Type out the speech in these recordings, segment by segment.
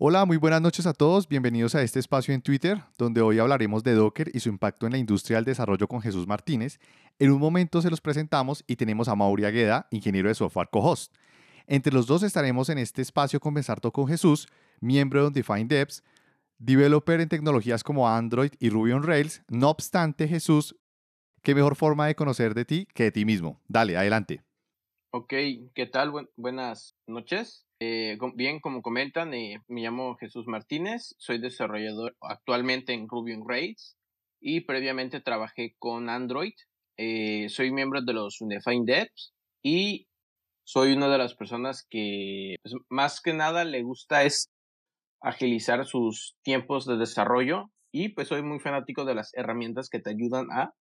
Hola, muy buenas noches a todos. Bienvenidos a este espacio en Twitter, donde hoy hablaremos de Docker y su impacto en la industria del desarrollo con Jesús Martínez. En un momento se los presentamos y tenemos a Mauri Agueda, ingeniero de software co-host. Entre los dos estaremos en este espacio conversando con Jesús, miembro de Undefined Devs, developer en tecnologías como Android y Ruby on Rails. No obstante, Jesús, qué mejor forma de conocer de ti que de ti mismo. Dale, adelante. Ok, ¿qué tal? buenas noches. Eh, bien, como comentan, eh, me llamo Jesús Martínez, soy desarrollador actualmente en Ruby on Rails y previamente trabajé con Android. Eh, soy miembro de los Undefined Devs y soy una de las personas que pues, más que nada le gusta es agilizar sus tiempos de desarrollo y pues soy muy fanático de las herramientas que te ayudan a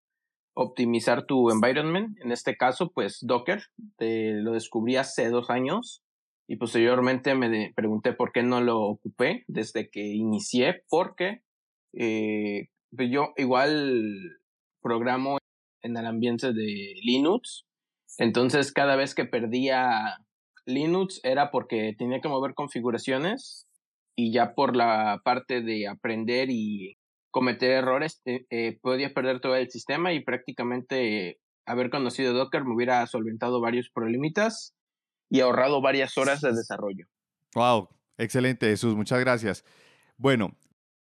optimizar tu environment. En este caso, pues Docker, lo descubrí hace dos años y posteriormente me pregunté por qué no lo ocupé desde que inicié, porque eh, pues yo igual programo en el ambiente de Linux, entonces cada vez que perdía Linux era porque tenía que mover configuraciones y ya por la parte de aprender y cometer errores eh, eh, podía perder todo el sistema y prácticamente haber conocido Docker me hubiera solventado varios problemitas y ahorrado varias horas de desarrollo. Wow, excelente Jesús, muchas gracias. Bueno,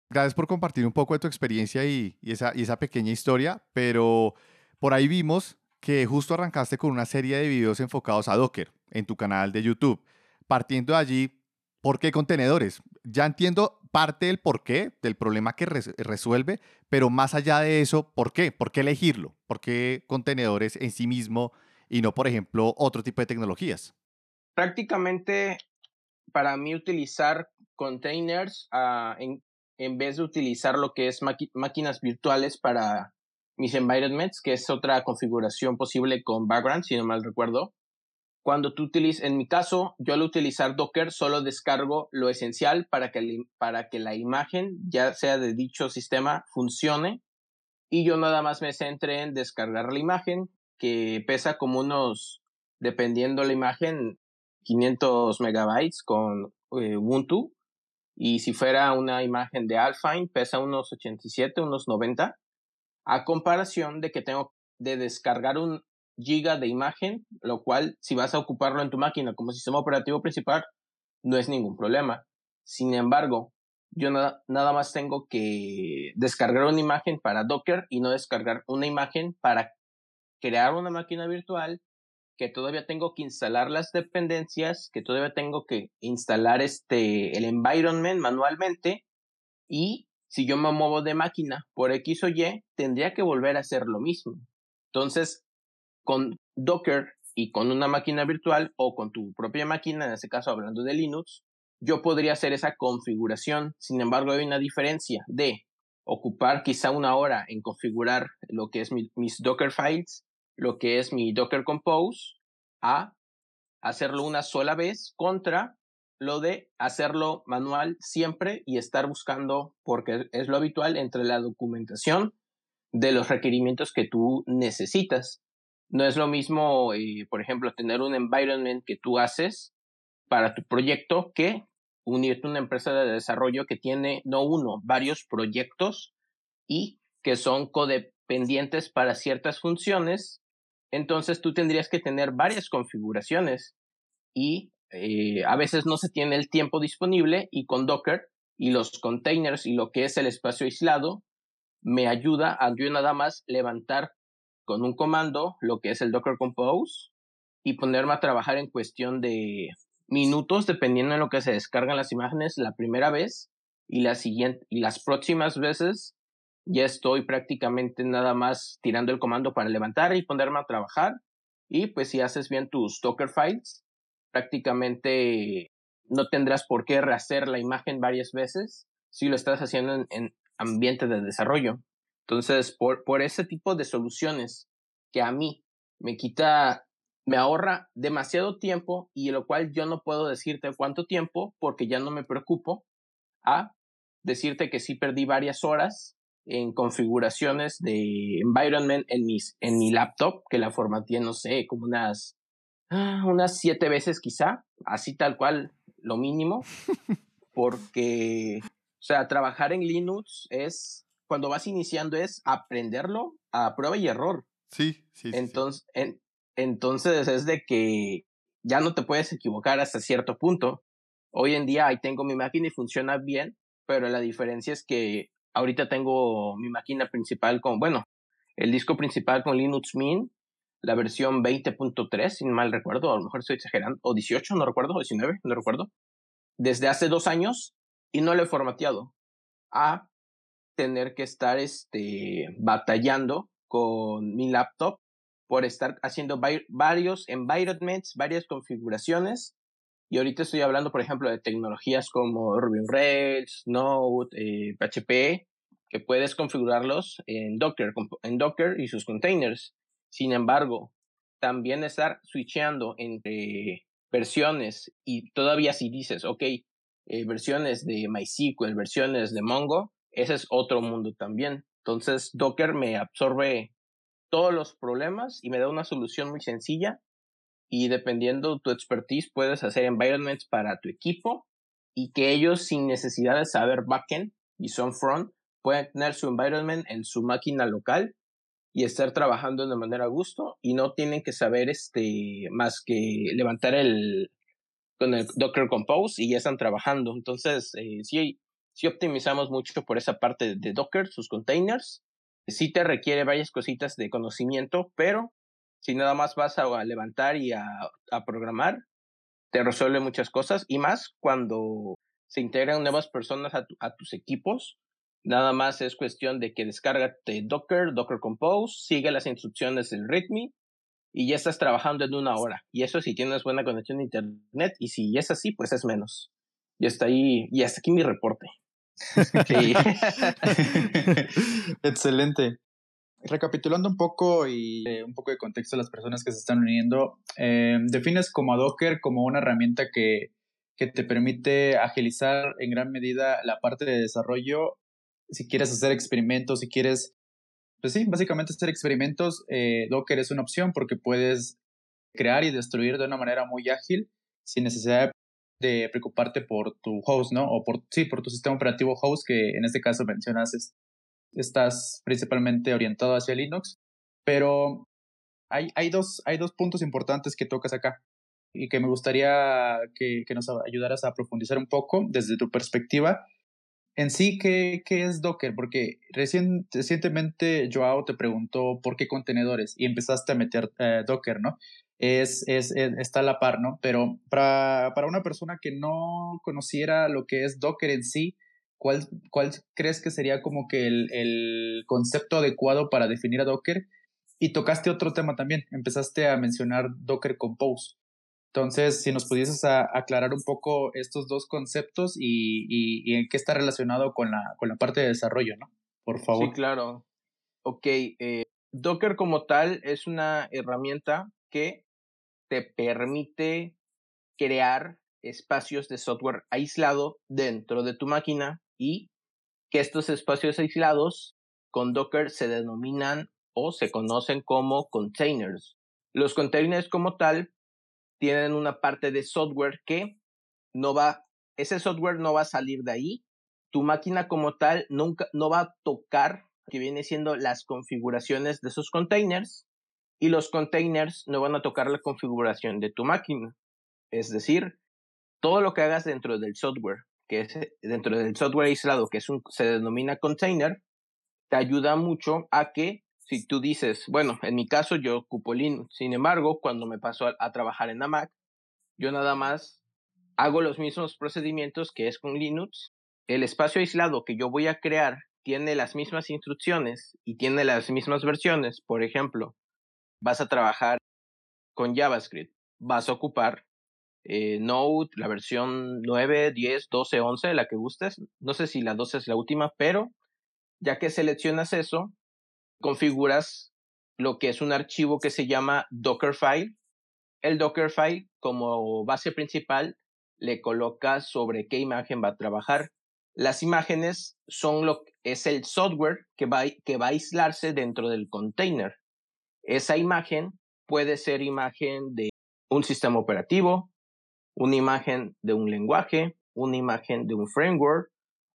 gracias por compartir un poco de tu experiencia y, esa, y esa pequeña historia, pero por ahí vimos que justo arrancaste con una serie de videos enfocados a Docker en tu canal de YouTube. Partiendo de allí, ¿por qué contenedores? Ya entiendo parte del por qué, del problema que resuelve, pero más allá de eso, ¿por qué? ¿Por qué elegirlo? ¿Por qué contenedores en sí mismo y no, por ejemplo, otro tipo de tecnologías? Prácticamente para mí utilizar containers ah, en, en, vez de utilizar lo que es máquinas virtuales para mis environments, que es otra configuración posible con background, si no mal recuerdo. Cuando tú utilizas, en mi caso, yo al utilizar Docker solo descargo lo esencial para que, para que la imagen, ya sea de dicho sistema, funcione. Y yo nada más me centré en descargar la imagen, que pesa como unos, dependiendo la imagen, 500 megabytes con eh, Ubuntu. Y si fuera una imagen de Alpine, pesa unos 87, unos 90. A comparación de que tengo de descargar un giga de imagen, lo cual si vas a ocuparlo en tu máquina como sistema operativo principal, no es ningún problema. Sin embargo, yo nada, nada más tengo que descargar una imagen para Docker y no descargar una imagen para crear una máquina virtual que todavía tengo que instalar las dependencias, que todavía tengo que instalar este, el environment manualmente y si yo me muevo de máquina por X o Y, tendría que volver a hacer lo mismo. Entonces, con Docker y con una máquina virtual o con tu propia máquina, en este caso hablando de Linux, yo podría hacer esa configuración. Sin embargo, hay una diferencia de ocupar quizá una hora en configurar lo que es mis Docker files lo que es mi Docker Compose a hacerlo una sola vez contra lo de hacerlo manual siempre y estar buscando, porque es lo habitual, entre la documentación de los requerimientos que tú necesitas. No es lo mismo, eh, por ejemplo, tener un environment que tú haces para tu proyecto que unirte a una empresa de desarrollo que tiene no uno, varios proyectos y que son codependientes para ciertas funciones entonces tú tendrías que tener varias configuraciones y eh, a veces no se tiene el tiempo disponible y con Docker y los containers y lo que es el espacio aislado me ayuda a yo nada más levantar con un comando lo que es el Docker Compose y ponerme a trabajar en cuestión de minutos dependiendo de lo que se descargan las imágenes la primera vez y la siguiente y las próximas veces ya estoy prácticamente nada más tirando el comando para levantar y ponerme a trabajar. Y pues si haces bien tus Docker files, prácticamente no tendrás por qué rehacer la imagen varias veces si lo estás haciendo en, ambiente de desarrollo. Entonces, por, por ese tipo de soluciones que a mí me quita, me ahorra demasiado tiempo y lo cual yo no puedo decirte cuánto tiempo porque ya no me preocupo a decirte que sí perdí varias horas en configuraciones de environment en, mis, en mi laptop, que la formateé, no sé, como unas, ah, unas siete veces quizá, así tal cual, lo mínimo, porque, o sea, trabajar en Linux es, cuando vas iniciando es aprenderlo a prueba y error. Sí, sí. Entonces, entonces es de que ya no te puedes equivocar hasta cierto punto. Hoy en día ahí tengo mi máquina y funciona bien, pero la diferencia es que ahorita tengo mi máquina principal con, bueno, el disco principal con Linux Mint, la versión 20.3, si no mal recuerdo, a lo mejor estoy exagerando, o 18, no recuerdo, o 19, no recuerdo, desde hace dos años y no lo he formateado. A tener que estar este, batallando con mi laptop por estar haciendo varios environments, varias configuraciones. Y ahorita estoy hablando, por ejemplo, de tecnologías como Ruby on Rails, Node, PHP, eh, que puedes configurarlos en Docker, en Docker y sus containers. Sin embargo, también estar switchando entre versiones y todavía si dices, ok, eh, versiones de MySQL, versiones de Mongo, ese es otro mundo también. Entonces, Docker me absorbe todos los problemas y me da una solución muy sencilla. Y dependiendo de tu expertise, puedes hacer environments para tu equipo y que ellos, sin necesidad de saber backend y son front, pueden tener su environment en su máquina local y estar trabajando de manera a gusto y no tienen que saber este más que levantar el con el Docker Compose y ya están trabajando. Entonces, eh, sí, sí optimizamos mucho por esa parte de Docker, sus containers sí te requiere varias cositas de conocimiento, pero si nada más vas a, levantar y a, programar, te resuelve muchas cosas y más cuando se integran nuevas personas a, tus equipos. Nada más es cuestión de que descárgate Docker, Docker Compose, sigue las instrucciones del README y ya estás trabajando en una hora. Y eso si tienes buena conexión a internet y si es así, pues es menos. Y está ahí, y hasta aquí mi reporte. Excelente. Recapitulando un poco y eh, un poco de contexto a las personas que se están uniendo, eh, defines como a Docker como una herramienta que, que te permite agilizar en gran medida la parte de desarrollo. Si quieres hacer experimentos, si quieres, pues sí, básicamente hacer experimentos, eh, Docker es una opción porque puedes crear y destruir de una manera muy ágil sin necesidad de preocuparte por tu host, ¿no? O por, sí, por tu sistema operativo host, que en este caso mencionas, estás principalmente orientado hacia Linux, pero hay, hay, dos, hay dos puntos importantes que tocas acá y que me gustaría que, que nos ayudaras a profundizar un poco desde tu perspectiva. En sí, ¿qué, qué es Docker? Porque recién, recientemente Joao te preguntó por qué contenedores y empezaste a meter eh, Docker, ¿no? es, es, está a la par, ¿no? Pero para, para, una persona que no conociera lo que es Docker en sí, ¿cuál, cuál crees que sería como que el, el concepto adecuado para definir a Docker? Y tocaste otro tema también, empezaste a mencionar Docker Compose. Entonces, si nos pudieses aclarar un poco estos dos conceptos y, y, en qué está relacionado con la, con la parte de desarrollo, ¿no? Por favor. Sí, claro. Ok, eh, Docker como tal es una herramienta que te permite crear espacios de software aislado dentro de tu máquina y que estos espacios aislados con Docker se denominan o se conocen como containers. Los containers como tal tienen una parte de software que no va, ese software no va a salir de ahí. Tu máquina como tal nunca, no va a tocar, que viene siendo las configuraciones de esos containers, y los containers no van a tocar la configuración de tu máquina. Es decir, todo lo que hagas dentro del software, que es eh, dentro del software aislado, que es un, se denomina container, te ayuda mucho a que si tú dices, bueno, en mi caso yo ocupo Linux, sin embargo, cuando me paso a, a trabajar en la Mac, yo nada más hago los mismos procedimientos que es con Linux. El espacio aislado que yo voy a crear tiene las mismas instrucciones y tiene las mismas versiones. Por ejemplo, vas a trabajar con JavaScript, vas a ocupar eh, Node, la versión 9, 10, 12, 11, la que gustes. No sé si la 12 es la última, pero ya que seleccionas eso, configuras lo que es un archivo que se llama Dockerfile. El Dockerfile, como base principal, le colocas sobre qué imagen va a trabajar. Las imágenes son lo es el software que va, que va a aislarse dentro del container. Esa imagen puede ser imagen de un sistema operativo, una imagen de un lenguaje, una imagen de un framework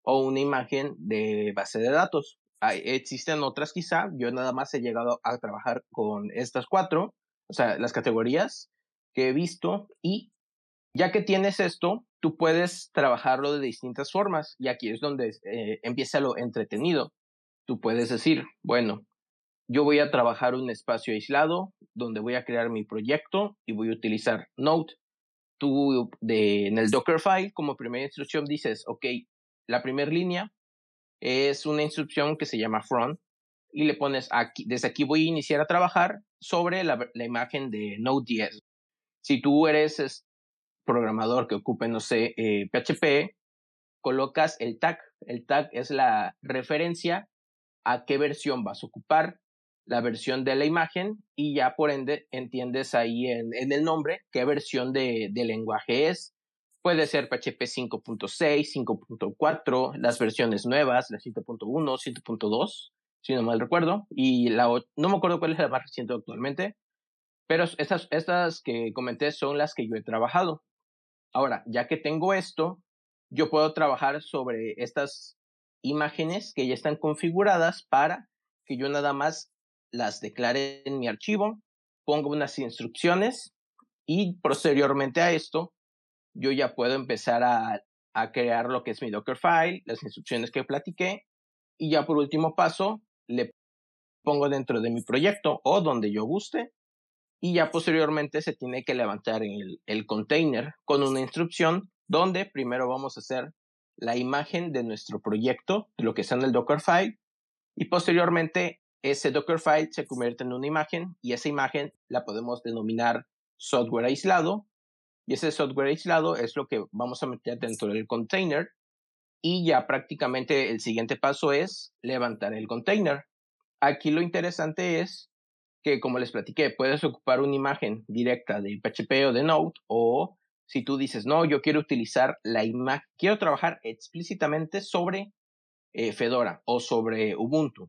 o una imagen de base de datos. Hay, existen otras quizá, yo nada más he llegado a trabajar con estas cuatro, o sea, las categorías que he visto y ya que tienes esto, tú puedes trabajarlo de distintas formas y aquí es donde eh, empieza lo entretenido. Tú puedes decir, bueno, yo voy a trabajar un espacio aislado donde voy a crear mi proyecto y voy a utilizar Node. Tú de, en el Dockerfile como primera instrucción dices, ok, la primera línea es una instrucción que se llama front y le pones aquí, desde aquí voy a iniciar a trabajar sobre la, la imagen de Node.js. Si tú eres programador que ocupe, no sé, PHP, eh, colocas el tag. El tag es la referencia a qué versión vas a ocupar, la versión de la imagen y ya por ende entiendes ahí en, el nombre qué versión de, de lenguaje es. Puede ser PHP 5.6, 5.4, las versiones nuevas, la 7.1, 7.2, si no mal recuerdo, y la no me acuerdo cuál es la más reciente actualmente, pero estas, estas que comenté son las que yo he trabajado. Ahora, ya que tengo esto, yo puedo trabajar sobre estas imágenes que ya están configuradas para que yo nada más las declare en mi archivo, pongo unas instrucciones y posteriormente a esto, yo ya puedo empezar a, a crear lo que es mi Dockerfile, las instrucciones que platiqué y ya por último paso, le pongo dentro de mi proyecto o donde yo guste y ya posteriormente se tiene que levantar el, el container con una instrucción donde primero vamos a hacer la imagen de nuestro proyecto, de lo que está en el Dockerfile, y posteriormente ese Dockerfile se convierte en una imagen y esa imagen la podemos denominar software aislado, y ese software aislado es lo que vamos a meter dentro del container, y ya prácticamente el siguiente paso es levantar el container. Aquí lo interesante es que, como les platiqué, puedes ocupar una imagen directa de PHP o de Node, o si tú dices, no, yo quiero utilizar la imagen, quiero trabajar explícitamente sobre eh, Fedora o sobre Ubuntu.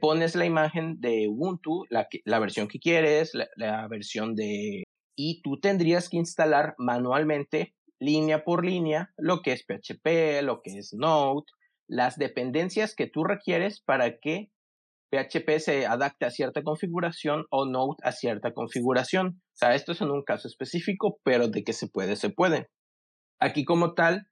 Pones la imagen de Ubuntu, la, la versión que quieres, la, la versión de... Y tú tendrías que instalar manualmente, línea por línea, lo que es PHP, lo que es Node, las dependencias que tú requieres para que PHP se adapte a cierta configuración o Node a cierta configuración. O sea, esto es en un caso específico, pero de que se puede, se puede. Aquí como tal,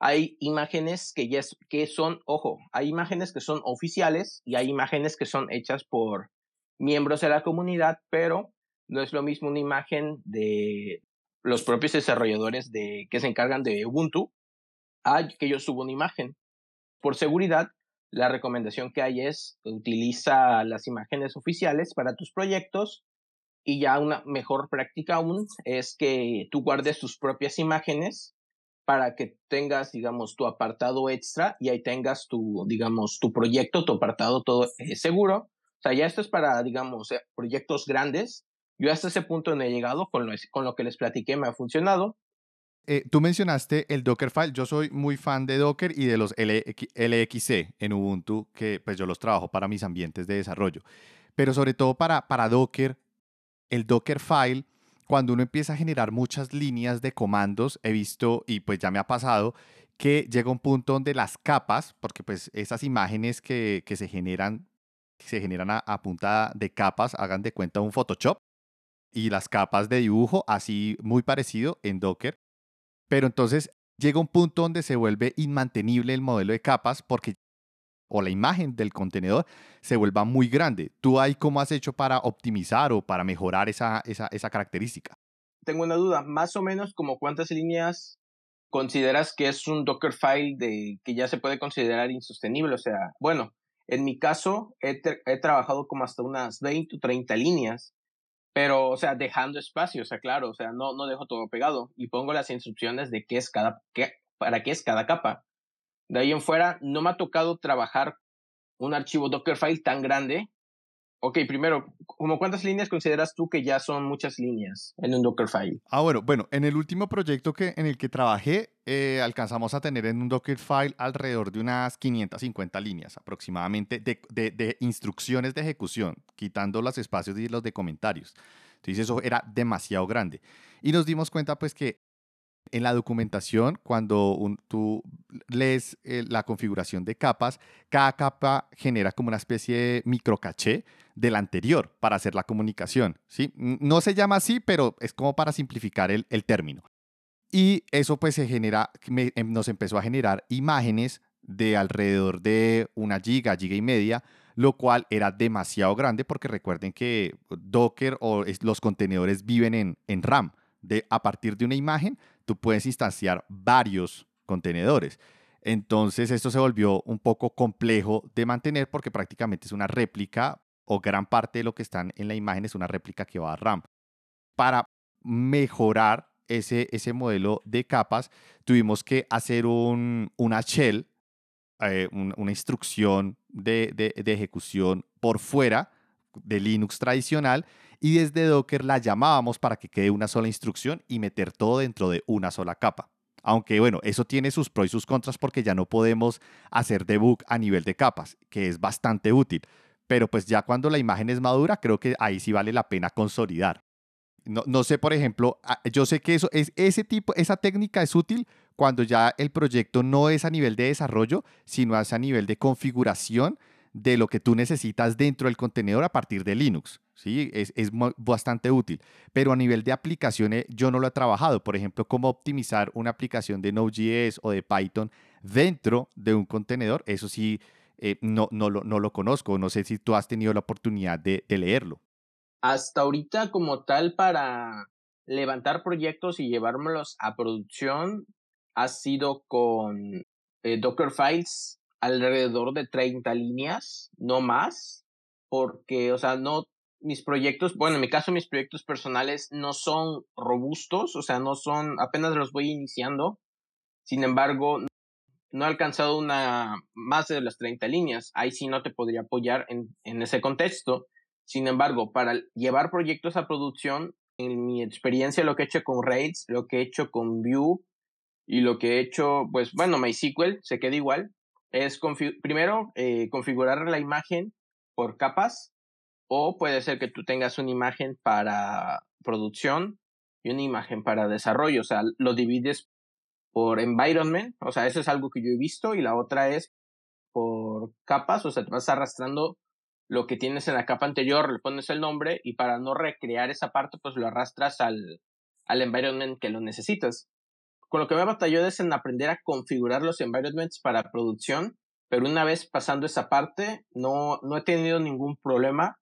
hay imágenes que ya que son, ojo, hay imágenes que son oficiales y hay imágenes que son hechas por miembros de la comunidad, pero no es lo mismo una imagen de los propios desarrolladores de, que se encargan de Ubuntu a que yo subo una imagen. Por seguridad, la recomendación que hay es utiliza las imágenes oficiales para tus proyectos y ya una mejor práctica aún es que tú guardes tus propias imágenes para que tengas, digamos, tu apartado extra y ahí tengas tu, digamos, tu proyecto, tu apartado todo eh, seguro. O sea, ya esto es para, digamos, eh, proyectos grandes. Yo hasta ese punto no he llegado, con lo, con lo que les platiqué me ha funcionado. Eh, tú mencionaste el Dockerfile. Yo soy muy fan de Docker y de los LXC en Ubuntu, que pues yo los trabajo para mis ambientes de desarrollo. Pero sobre todo para, para Docker, el Dockerfile, cuando uno empieza a generar muchas líneas de comandos, he visto, y pues ya me ha pasado, que llega un punto donde las capas, porque pues esas imágenes que, que se generan, se generan a, a punta de capas, hagan de cuenta un Photoshop, y las capas de dibujo, así muy parecido en Docker, pero entonces llega un punto donde se vuelve inmantenible el modelo de capas porque o la imagen del contenedor se vuelva muy grande. ¿Tú ahí cómo has hecho para optimizar o para mejorar esa, esa, característica? Tengo una duda, más o menos como cuántas líneas consideras que es un Dockerfile de que ya se puede considerar insostenible. O sea, bueno, en mi caso he, he trabajado como hasta unas 20 o 30 líneas pero, o sea, dejando espacio, o sea, claro, o sea, no, no dejo todo pegado y pongo las instrucciones de qué es cada, qué, para qué es cada capa. De ahí en fuera, no me ha tocado trabajar un archivo Dockerfile tan grande. Ok, primero, ¿como cuántas líneas consideras tú que ya son muchas líneas en un Dockerfile? Ah, bueno, bueno, en el último proyecto que, en el que trabajé, eh, alcanzamos a tener en un Dockerfile alrededor de unas 550 líneas aproximadamente de, de, de instrucciones de ejecución, quitando los espacios y los de comentarios. Entonces eso era demasiado grande. Y nos dimos cuenta pues que En la documentación, cuando tú lees eh, la configuración de capas, cada capa genera como una especie de microcaché del anterior para hacer la comunicación. ¿sí? No se llama así, pero es como para simplificar el, término. Y eso pues se genera, em, nos empezó a generar imágenes de alrededor de una giga, giga y media, lo cual era demasiado grande porque recuerden que Docker o los contenedores viven en, en RAM. De, a partir de una imagen, tú puedes instanciar varios contenedores. Entonces esto se volvió un poco complejo de mantener porque prácticamente es una réplica o gran parte de lo que están en la imagen es una réplica que va a RAM. Para mejorar ese, ese modelo de capas, tuvimos que hacer un, una shell, eh, una instrucción de, de, ejecución por fuera de Linux tradicional y desde Docker la llamábamos para que quede una sola instrucción y meter todo dentro de una sola capa. Aunque bueno, eso tiene sus pros y sus contras porque ya no podemos hacer debug a nivel de capas, que es bastante útil. Pero pues ya cuando la imagen es madura, creo que ahí sí vale la pena consolidar. No, no sé, por ejemplo, ah, yo sé que eso es ese tipo, esa técnica es útil cuando ya el proyecto no es a nivel de desarrollo, sino es a nivel de configuración de lo que tú necesitas dentro del contenedor a partir de Linux. ¿sí? Es, es bastante útil. Pero a nivel de aplicaciones yo no lo he trabajado. Por ejemplo, cómo optimizar una aplicación de Node.js o de Python dentro de un contenedor. Eso sí, eh, no, no, lo, no lo conozco. No sé si tú has tenido la oportunidad de, leerlo. Hasta ahorita como tal para levantar proyectos y llevármelos a producción ha sido con eh, alrededor de 30 líneas, no más, porque, o sea, no, mis proyectos, bueno, en mi caso mis proyectos personales no son robustos, o sea, no son, apenas los voy iniciando. Sin embargo, no he alcanzado una más de las 30 líneas. Ahí sí no te podría apoyar en, en ese contexto. Sin embargo, para llevar proyectos a producción, en mi experiencia, lo que he hecho con Rails, lo que he hecho con Vue y lo que he hecho, pues bueno, MySQL se queda igual, es primero eh, configurar la imagen por capas o puede ser que tú tengas una imagen para producción y una imagen para desarrollo, o sea, lo divides por environment, o sea, eso es algo que yo he visto y la otra es por capas, o sea, te vas arrastrando lo que tienes en la capa anterior, le pones el nombre y para no recrear esa parte, pues lo arrastras al, al environment que lo necesitas. Con lo que me batalló es en aprender a configurar los environments para producción, pero una vez pasando esa parte, no, no he tenido ningún problema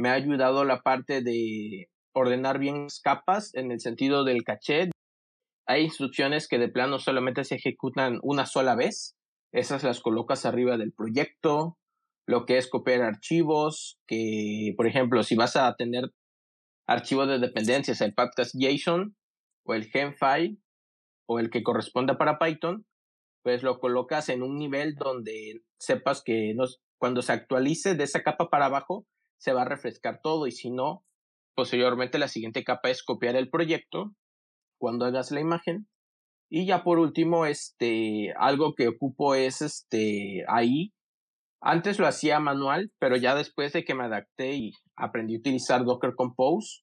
me ha ayudado la parte de ordenar bien las capas en el sentido del caché. Hay instrucciones que de plano solamente se ejecutan una sola vez. Esas las colocas arriba del proyecto. Lo que es copiar archivos, que por ejemplo, si vas a tener archivos de dependencias, el podcast JSON o el Gemfile o el que corresponda para Python, pues lo colocas en un nivel donde sepas que cuando se actualice de esa capa para abajo, se va a refrescar todo y si no, posteriormente la siguiente capa es copiar el proyecto cuando hagas la imagen. Y ya por último, este, algo que ocupo es este, ahí. Antes lo hacía manual, pero ya después de que me adapté y aprendí a utilizar Docker Compose,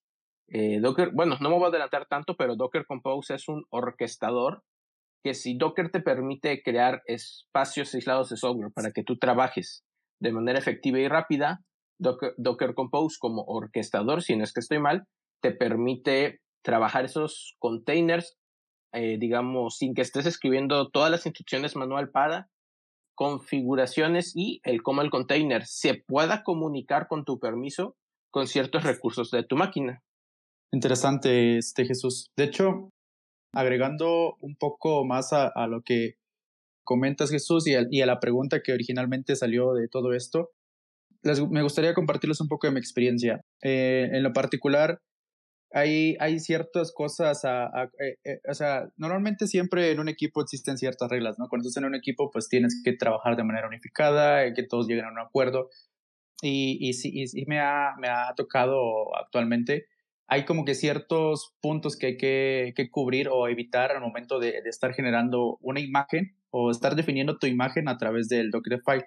eh, Docker, bueno, no me voy a adelantar tanto, pero Docker Compose es un orquestador que si Docker te permite crear espacios aislados de software para que tú trabajes de manera efectiva y rápida, Docker, Compose como orquestador, si no es que estoy mal, te permite trabajar esos containers, eh, digamos, sin que estés escribiendo todas las instrucciones manual para configuraciones y el cómo el container se pueda comunicar con tu permiso con ciertos recursos de tu máquina. Interesante, este Jesús. De hecho, agregando un poco más a, lo que comentas, Jesús, y y a la pregunta que originalmente salió de todo esto, me gustaría compartirles un poco de mi experiencia. Eh, en lo particular, hay, hay ciertas cosas, eh, eh, o sea, normalmente siempre en un equipo existen ciertas reglas, ¿no? Cuando estás en un equipo, pues tienes que trabajar de manera unificada, que todos lleguen a un acuerdo. Y, y, sí, y me, ha, me ha tocado actualmente, hay como que ciertos puntos que hay que, cubrir o evitar al momento de, estar generando una imagen o estar definiendo tu imagen a través del Dockerfile.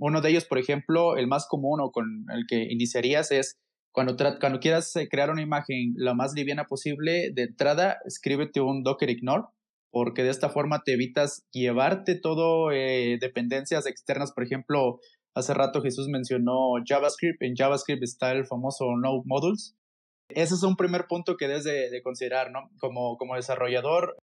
Uno de ellos, por ejemplo, el más común o con el que iniciarías es cuando, cuando quieras eh, crear una imagen lo más liviana posible, de entrada, escríbete un Docker Ignore, porque de esta forma te evitas llevarte todo eh, dependencias externas. Por ejemplo, hace rato Jesús mencionó JavaScript. En JavaScript está el famoso Node Modules. Ese es un primer punto que debes de, considerar, ¿no? Como, como desarrollador,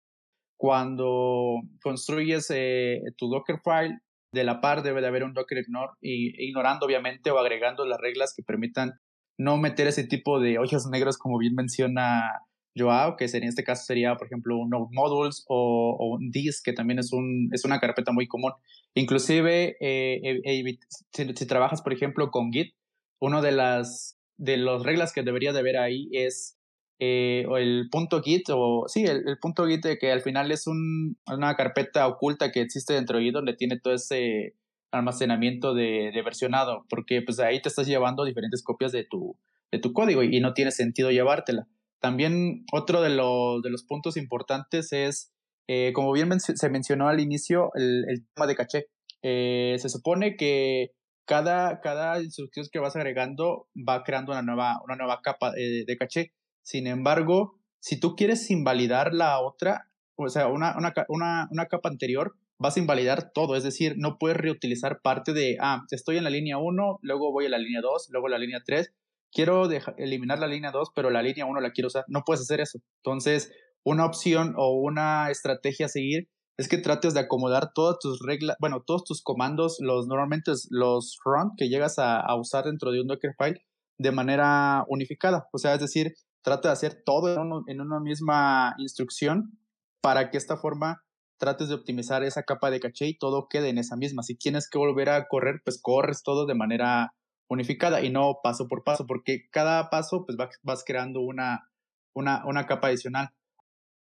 cuando construyes eh, tu Dockerfile, de la par debe de haber un Docker Ignore, y, ignorando obviamente o agregando las reglas que permitan no meter ese tipo de hoyos negros como bien menciona Joao, que en este caso sería, por ejemplo, un Node Modules o, un Disk, que también es, un, es una carpeta muy común. Inclusive, eh, si, trabajas, por ejemplo, con Git, una de las, de las reglas que debería de haber ahí es eh, el punto Git, o sí, el, punto Git que al final es un, una carpeta oculta que existe dentro de Git donde tiene todo ese almacenamiento de, de, versionado, porque pues ahí te estás llevando diferentes copias de tu, de tu código y no tiene sentido llevártela. También otro de, de los puntos importantes es, eh, como bien se mencionó al inicio, el, tema de caché. Eh, se supone que cada, cada instrucción que vas agregando va creando una nueva, una nueva capa eh, de caché. Sin embargo, si tú quieres invalidar la otra, o sea, una, una, una, una capa anterior, vas a invalidar todo, es decir, no puedes reutilizar parte de, ah, estoy en la línea 1, luego voy a la línea 2, luego la línea 3, quiero eliminar la línea 2, pero la línea 1 la quiero usar. No puedes hacer eso. Entonces, una opción o una estrategia a seguir es que trates de acomodar todas tus reglas, bueno, todos tus comandos, los normalmente los run que llegas a, usar dentro de un Dockerfile de manera unificada. O sea, es decir, trata de hacer todo en, en una misma instrucción para que esta forma trates de optimizar esa capa de caché y todo quede en esa misma. Si tienes que volver a correr, pues corres todo de manera unificada y no paso por paso, porque cada paso pues vas creando una, una, una capa adicional.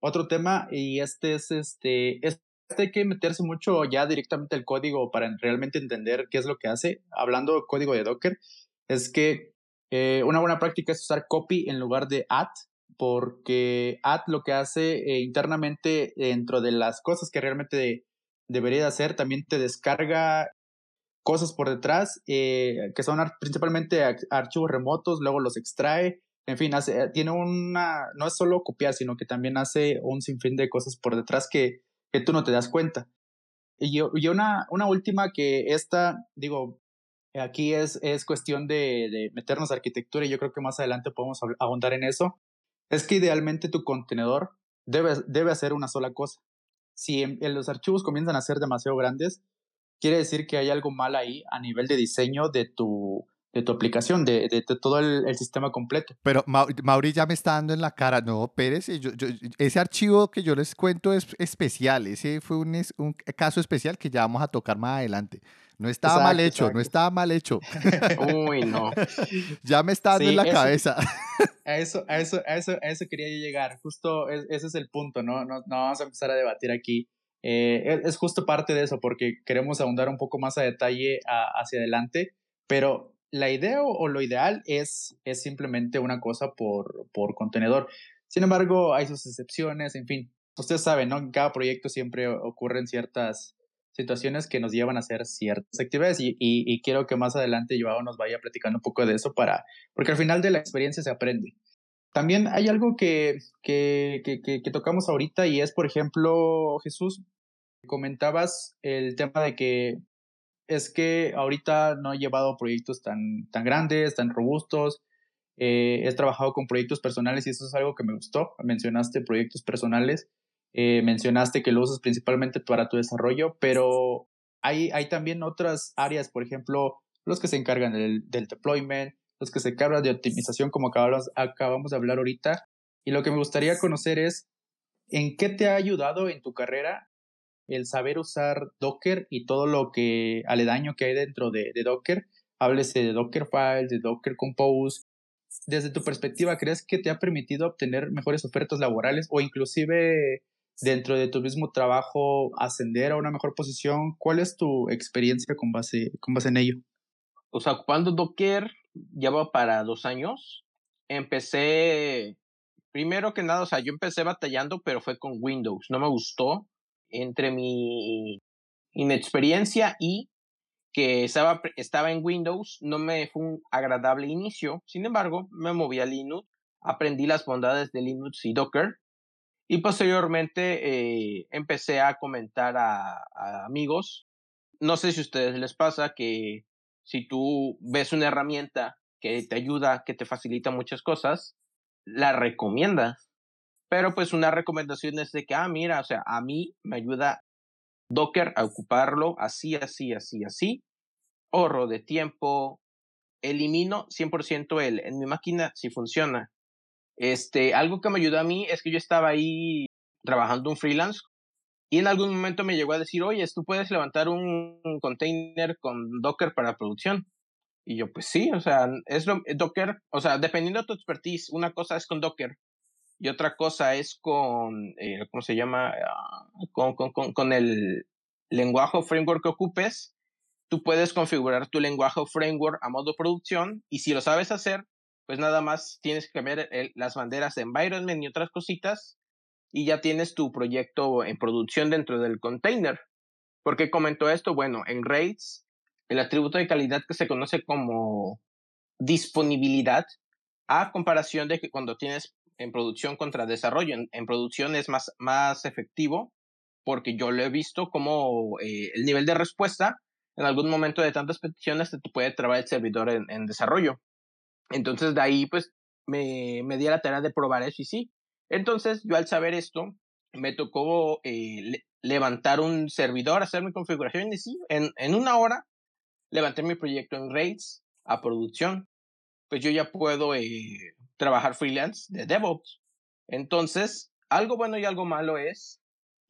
Otro tema, y este es este, este hay que meterse mucho ya directamente al código para realmente entender qué es lo que hace. Hablando código de Docker, es que eh, una buena práctica es usar copy en lugar de add, porque add lo que hace eh, internamente dentro de las cosas que realmente debería hacer, también te descarga cosas por detrás, eh, que son principalmente archivos remotos, luego los extrae, en fin, hace, tiene una, no es solo copiar, sino que también hace un sinfín de cosas por detrás que, que tú no te das cuenta. Y, y una, una última que esta, digo, aquí es, es cuestión de, de meternos arquitectura y yo creo que más adelante podemos abundar en eso, es que idealmente tu contenedor debe, debe hacer una sola cosa. Si los archivos comienzan a ser demasiado grandes, quiere decir que hay algo mal ahí a nivel de diseño de tu, de tu aplicación, de, de, todo el, sistema completo. Pero Mauri ya me está dando en la cara, no, Pérez, yo, ese archivo que yo les cuento es especial, ese fue un, un caso especial que ya vamos a tocar más adelante. No estaba mal hecho, no estaba mal hecho. Uy, no. ya me está dando en la cabeza. A eso, a eso, a eso, a eso quería yo llegar. Justo ese es el punto, ¿no? No, no vamos a empezar a debatir aquí eh, es, justo parte de eso, porque queremos ahondar un poco más a detalle hacia adelante, pero la idea o, lo ideal es, es simplemente una cosa por, por contenedor. Sin embargo, hay sus excepciones, en fin. Ustedes saben, ¿no? En cada proyecto siempre ocurren ciertas situaciones que nos llevan a hacer ciertas actividades y, y, quiero que más adelante Joao nos vaya platicando un poco de eso para, porque al final de la experiencia se aprende. También hay algo que, que, que, que, tocamos ahorita y es, por ejemplo, Jesús, comentabas el tema de que es que ahorita no he llevado proyectos tan, tan grandes, tan robustos. Eh, he trabajado con proyectos personales y eso es algo que me gustó. Mencionaste proyectos personales, eh, mencionaste que lo usas principalmente para tu desarrollo, pero hay, hay también otras áreas, por ejemplo, los que se encargan del, del deployment, los que se encargan de optimización, como acabamos, acabamos de hablar ahorita. Y lo que me gustaría conocer es, ¿en qué te ha ayudado en tu carrera el saber usar Docker y todo lo que aledaño que hay dentro de, Docker? Háblese de Docker Files, de Docker Compose. Desde tu perspectiva, ¿crees que te ha permitido obtener mejores ofertas laborales o inclusive dentro de tu mismo trabajo ascender a una mejor posición? ¿Cuál es tu experiencia con base, con base en ello? O sea, ocupando Docker llevo para dos años. Empecé, primero que nada, o sea, yo empecé batallando, pero fue con Windows. No me gustó entre mi inexperiencia y que estaba, estaba en Windows, no me fue un agradable inicio. Sin embargo, me moví a Linux, aprendí las bondades de Linux y Docker y posteriormente eh, empecé a comentar a, a, amigos. No sé si a ustedes les pasa que si tú ves una herramienta que te ayuda, que te facilita muchas cosas, la recomiendas. Pero pues una recomendación es de que, ah, mira, o sea, a mí me ayuda Docker a ocuparlo así, así, así, así. Ahorro de tiempo. Elimino 100% el, en mi máquina si funciona. Este, algo que me ayudó a mí es que yo estaba ahí trabajando un freelance y en algún momento me llegó a decir, oye, tú puedes levantar un, container con Docker para producción. Y yo, pues sí, o sea, es lo, Docker, o sea, dependiendo de tu expertise, una cosa es con Docker y otra cosa es con, eh, ¿cómo se llama? Ah, con, con, con, con, el lenguaje o framework que ocupes. Tú puedes configurar tu lenguaje o framework a modo producción y si lo sabes hacer, pues nada más tienes que cambiar las banderas de environment y otras cositas y ya tienes tu proyecto en producción dentro del container. ¿Por qué comento esto? Bueno, en RAIDs, el atributo de calidad que se conoce como disponibilidad, a comparación de que cuando tienes en producción contra desarrollo. En, producción es más, más efectivo porque yo lo he visto como eh, el nivel de respuesta en algún momento de tantas peticiones te puede trabar el servidor en, desarrollo. Entonces de ahí pues me, me di la tarea de probar eso y sí. Entonces yo al saber esto me tocó eh, levantar un servidor, hacer mi configuración y sí, en, en una hora levanté mi proyecto en RAIDs a producción. Pues yo ya puedo eh, trabajar freelance de DevOps. Entonces, algo bueno y algo malo es,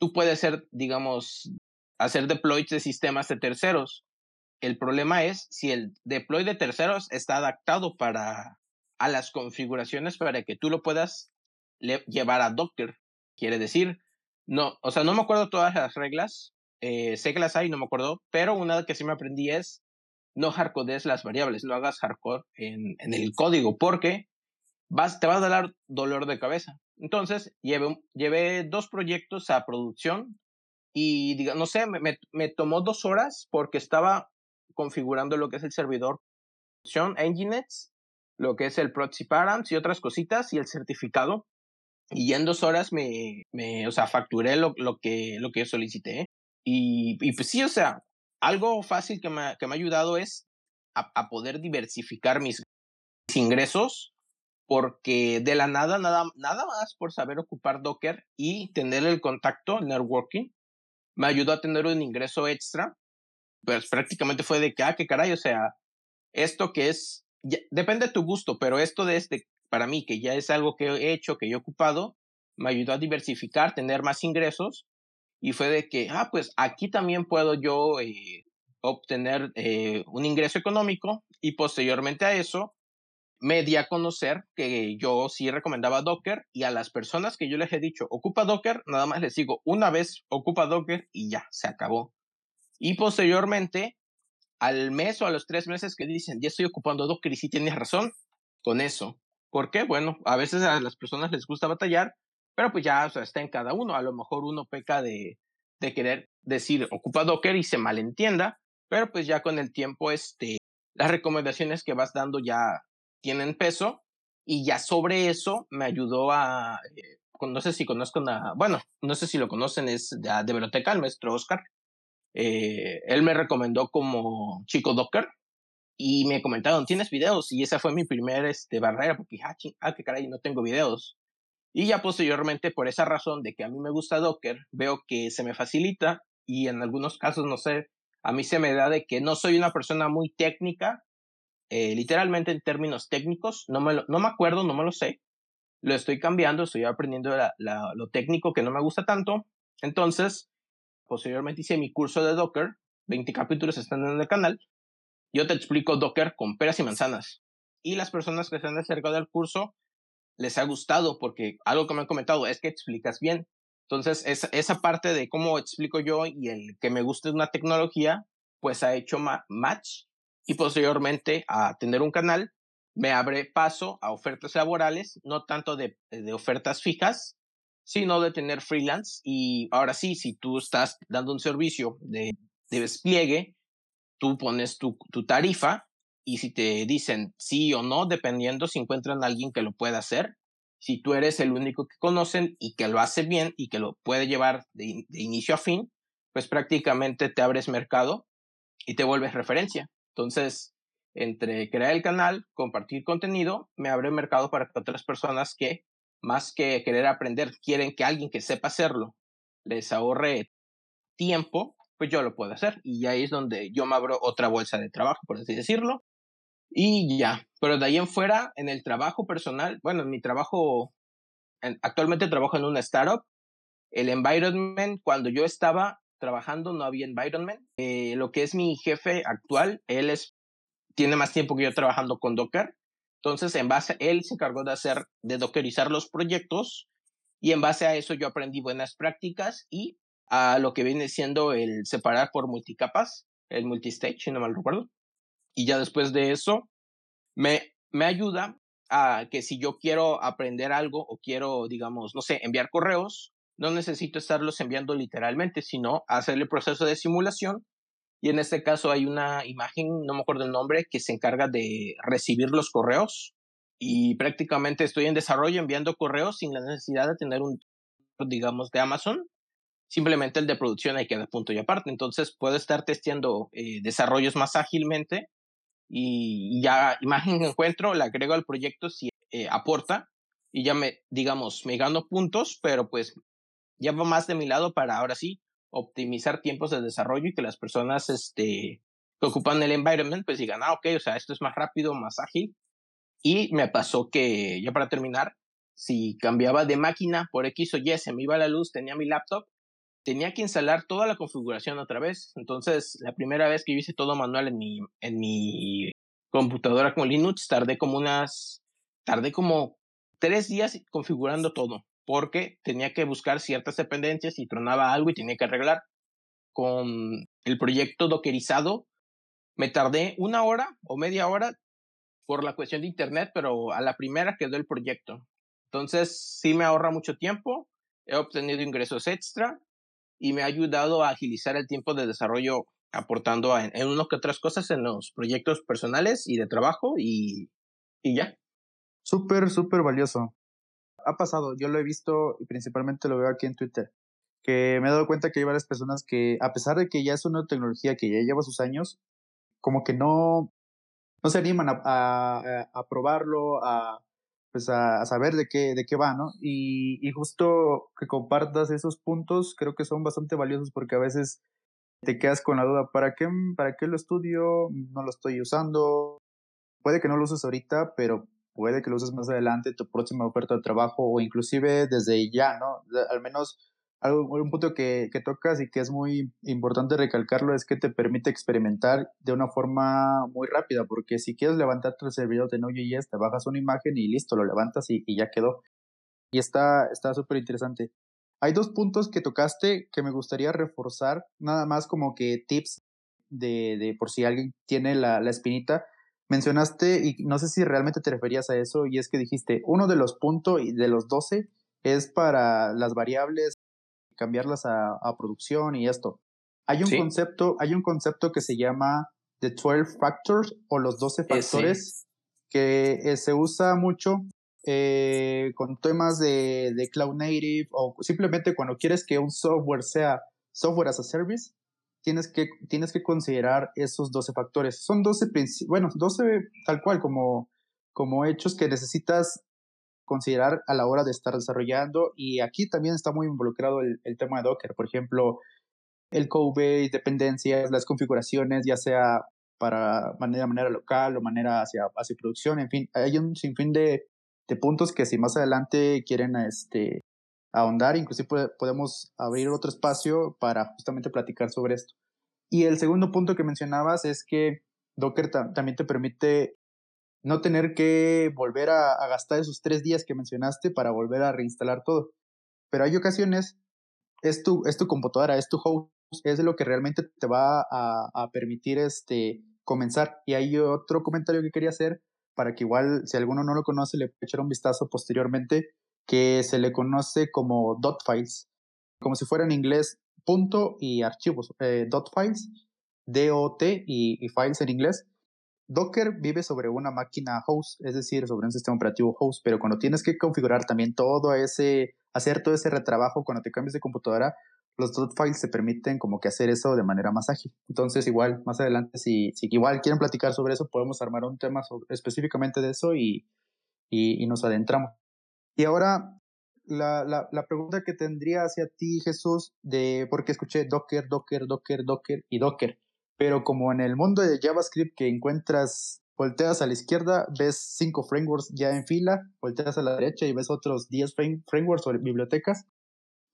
tú puedes ser, digamos, hacer deploys de sistemas de terceros. El problema es si el deploy de terceros está adaptado para a las configuraciones para que tú lo puedas llevar a Docker. Quiere decir, no, o sea, no me acuerdo todas las reglas, eh, sé que las hay, no me acuerdo, pero una que sí me aprendí es no hardcodes las variables, no hagas hardcode en, en el código, porque te va a dar dolor de cabeza. Entonces, llevé, llevé dos proyectos a producción y, diga, no sé, me, me, tomó dos horas porque estaba configurando lo que es el servidor Nginx, lo que es el proxy params y otras cositas y el certificado. Y en dos horas me, me o sea, facturé lo, lo, que, lo que solicité. Y, y pues sí, o sea, algo fácil que me, que me ha ayudado es a, a poder diversificar mis ingresos porque de la nada, nada, nada más por saber ocupar Docker y tener el contacto, networking, me ayudó a tener un ingreso extra. Pues prácticamente fue de que, ah, qué caray, o sea, esto que es, depende de tu gusto, pero esto de este, para mí, que ya es algo que he hecho, que yo he ocupado, me ayudó a diversificar, tener más ingresos. Y fue de que, ah, pues aquí también puedo yo eh, obtener eh, un ingreso económico y posteriormente a eso me di a conocer que yo sí recomendaba Docker y a las personas que yo les he dicho, ocupa Docker, nada más les digo una vez, ocupa Docker y ya, se acabó. Y posteriormente, al mes o a los tres meses que dicen, ya estoy ocupando Docker y sí tienes razón con eso. ¿Por qué? Bueno, a veces a las personas les gusta batallar, pero pues ya está en cada uno. A lo mejor uno peca de, de querer decir, ocupa Docker y se malentienda, pero pues ya con el tiempo, este, las recomendaciones que vas dando ya tienen peso y ya sobre eso me ayudó a, eh, no sé si conozco una, bueno, no sé si lo conocen, es de, de biblioteca, el maestro Oscar. Eh, él me recomendó como chico Docker y me comentaron, ¿tienes videos? Y esa fue mi primera este, barrera, porque dije, ah, ah, qué caray, no tengo videos. Y ya posteriormente, por esa razón de que a mí me gusta Docker, veo que se me facilita y en algunos casos, no sé, a mí se me da de que no soy una persona muy técnica, eh, literalmente en términos técnicos, no me, no me acuerdo, no me lo sé, lo estoy cambiando, estoy aprendiendo lo técnico que no me gusta tanto. Entonces, posteriormente hice mi curso de Docker, 20 capítulos están en el canal. Yo te explico Docker con peras y manzanas. Y las personas que se han acercado al curso les ha gustado porque algo que me han comentado es que explicas bien. Entonces, esa, esa parte de cómo explico yo y el que me guste una tecnología, pues ha hecho match y posteriormente a tener un canal me abre paso a ofertas laborales, no tanto de, de ofertas fijas, sino de tener freelance. Y ahora sí, si tú estás dando un servicio de, de despliegue, tú pones tu, tu tarifa y si te dicen sí o no, dependiendo si encuentran alguien que lo pueda hacer, si tú eres el único que conocen y que lo hace bien y que lo puede llevar de, de inicio a fin, pues prácticamente te abres mercado y te vuelves referencia. Entonces, entre crear el canal, compartir contenido, me abre mercado para otras personas que, más que querer aprender, quieren que alguien que sepa hacerlo les ahorre tiempo, pues yo lo puedo hacer. Y ahí es donde yo me abro otra bolsa de trabajo, por así decirlo. Y ya, pero de ahí en fuera, en el trabajo personal, bueno, en mi trabajo, actualmente trabajo en una startup, el environment, cuando yo estaba trabajando no había environment. Eh, lo que es mi jefe actual, él es, tiene más tiempo que yo trabajando con Docker. Entonces, en base, él se encargó de hacer, de dockerizar los proyectos y en base a eso yo aprendí buenas prácticas y a lo que viene siendo el separar por multicapas, el multistage, si no mal recuerdo. Y ya después de eso, me, me ayuda a que si yo quiero aprender algo o quiero, digamos, no sé, enviar correos, no necesito estarlos enviando literalmente, sino hacer el proceso de simulación. Y en este caso hay una imagen, no me acuerdo el nombre, que se encarga de recibir los correos. Y prácticamente estoy en desarrollo enviando correos sin la necesidad de tener un, digamos, de Amazon. Simplemente el de producción hay que dar punto y aparte. Entonces puedo estar testeando eh, desarrollos más ágilmente y ya imagen que encuentro, la agrego al proyecto si eh, aporta y ya me, digamos, me gano puntos, pero pues ya va más de mi lado para ahora sí optimizar tiempos de desarrollo y que las personas este, que ocupan el environment pues digan, ah, ok, o sea, esto es más rápido, más ágil. Y me pasó que, ya para terminar, si cambiaba de máquina por X o Y, se me iba la luz, tenía mi laptop, tenía que instalar toda la configuración otra vez. Entonces, la primera vez que hice todo manual en mi, en mi computadora con Linux, tardé como unas, tardé como tres días configurando todo porque tenía que buscar ciertas dependencias y tronaba algo y tenía que arreglar. Con el proyecto dockerizado me tardé una hora o media hora por la cuestión de internet, pero a la primera quedó el proyecto. Entonces sí me ahorra mucho tiempo, he obtenido ingresos extra y me ha ayudado a agilizar el tiempo de desarrollo aportando en, en uno que otras cosas en los proyectos personales y de trabajo y, y ya. Súper, súper valioso ha pasado, yo lo he visto y principalmente lo veo aquí en Twitter, que me he dado cuenta que hay varias personas que, a pesar de que ya es una tecnología que ya lleva sus años, como que no, no se animan a, a, a probarlo, a, pues a, saber de qué, de qué va, ¿no? Y, y justo que compartas esos puntos creo que son bastante valiosos porque a veces te quedas con la duda, ¿para qué, para qué lo estudio? No lo estoy usando. Puede que no lo uses ahorita, pero puede que lo uses más adelante, tu próxima oferta de trabajo o inclusive desde ya, ¿no? Al menos algo, un punto que, que, tocas y que es muy importante recalcarlo es que te permite experimentar de una forma muy rápida, porque si quieres levantar tu servidor de Node.js, te bajas una imagen y listo, lo levantas y, y ya quedó. Y está súper interesante. Hay dos puntos que tocaste que me gustaría reforzar, nada más como que tips de, de por si alguien tiene la, la espinita mencionaste, y no sé si realmente te referías a eso, y es que dijiste, uno de los puntos de los 12 es para las variables, cambiarlas a, producción y esto. Hay un concepto, hay un concepto que se llama The 12 Factors o los 12 factores que eh, se usa mucho eh, con temas de, de, cloud native o simplemente cuando quieres que un software sea software as a service, tienes que, tienes que considerar esos 12 factores. Son 12, bueno, 12 tal cual como, como hechos que necesitas considerar a la hora de estar desarrollando y aquí también está muy involucrado el, tema de Docker, por ejemplo, el code dependencias, las configuraciones, ya sea para manera, manera local o manera hacia, hacia producción, en fin, hay un sinfín de, de puntos que si más adelante quieren este, ahondar, inclusive podemos abrir otro espacio para justamente platicar sobre esto. Y el segundo punto que mencionabas es que Docker también te permite no tener que volver a, gastar esos tres días que mencionaste para volver a reinstalar todo. Pero hay ocasiones, es tu, es tu computadora, es tu host, es lo que realmente te va a, a permitir este, comenzar. Y hay otro comentario que quería hacer para que igual, si alguno no lo conoce, le echar un vistazo posteriormente que se le conoce como dot files, como si fuera en inglés punto y archivos, eh, dot files. DOT y, files en inglés. Docker vive sobre una máquina host, es decir, sobre un sistema operativo host, pero cuando tienes que configurar también todo ese, hacer todo ese retrabajo cuando te cambias de computadora, los dot files te permiten como que hacer eso de manera más ágil. Entonces, igual, más adelante, si, si igual quieren platicar sobre eso, podemos armar un tema específicamente de eso y, y, nos adentramos. Y ahora, la, la, pregunta que tendría hacia ti, Jesús, de porque escuché Docker, Docker, Docker, Docker y Docker, pero como en el mundo de JavaScript que encuentras, volteas a la izquierda, ves cinco frameworks ya en fila, volteas a la derecha y ves otros 10 frameworks o bibliotecas,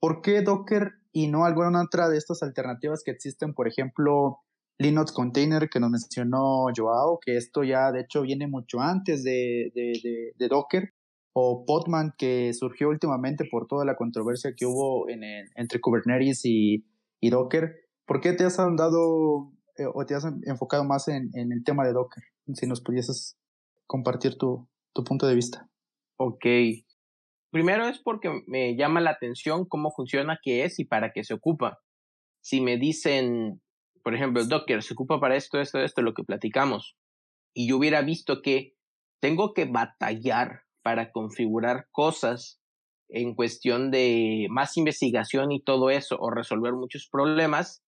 ¿por qué Docker y no alguna otra de estas alternativas que existen? Por ejemplo, Linux Container que nos mencionó Joao, que esto ya de hecho viene mucho antes de, de, de, Docker, o Podman que surgió últimamente por toda la controversia que hubo en entre Kubernetes y, y, Docker. ¿Por qué te has dado eh, o te has enfocado más en, en, el tema de Docker? Si nos pudieses compartir tu, tu punto de vista. Ok, Primero es porque me llama la atención cómo funciona, qué es y para qué se ocupa. Si me dicen, por ejemplo, Docker se ocupa para esto, esto, esto, lo que platicamos, y yo hubiera visto que tengo que batallar para configurar cosas en cuestión de más investigación y todo eso, o resolver muchos problemas,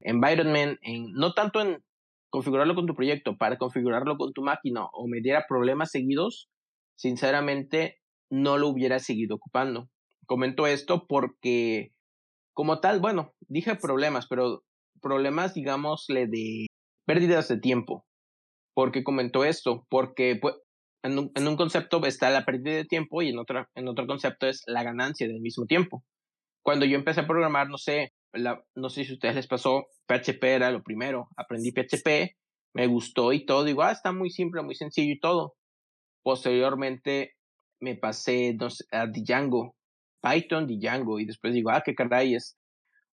environment, en, no tanto en configurarlo con tu proyecto, para configurarlo con tu máquina o me diera problemas seguidos, sinceramente no lo hubiera seguido ocupando. Comento esto porque, como tal, bueno, dije problemas, pero problemas, digámosle, de pérdidas de tiempo. ¿Por qué comento esto? Porque pues, en, un, en, un, concepto está la pérdida de tiempo y en, otra, en otro concepto es la ganancia del mismo tiempo. Cuando yo empecé a programar, no sé, no sé si a ustedes les pasó, PHP era lo primero. Aprendí PHP, me gustó y todo. Digo, ah, está muy simple, muy sencillo y todo. Posteriormente me pasé a Django, Python, Django, y después digo, ah, qué caray, es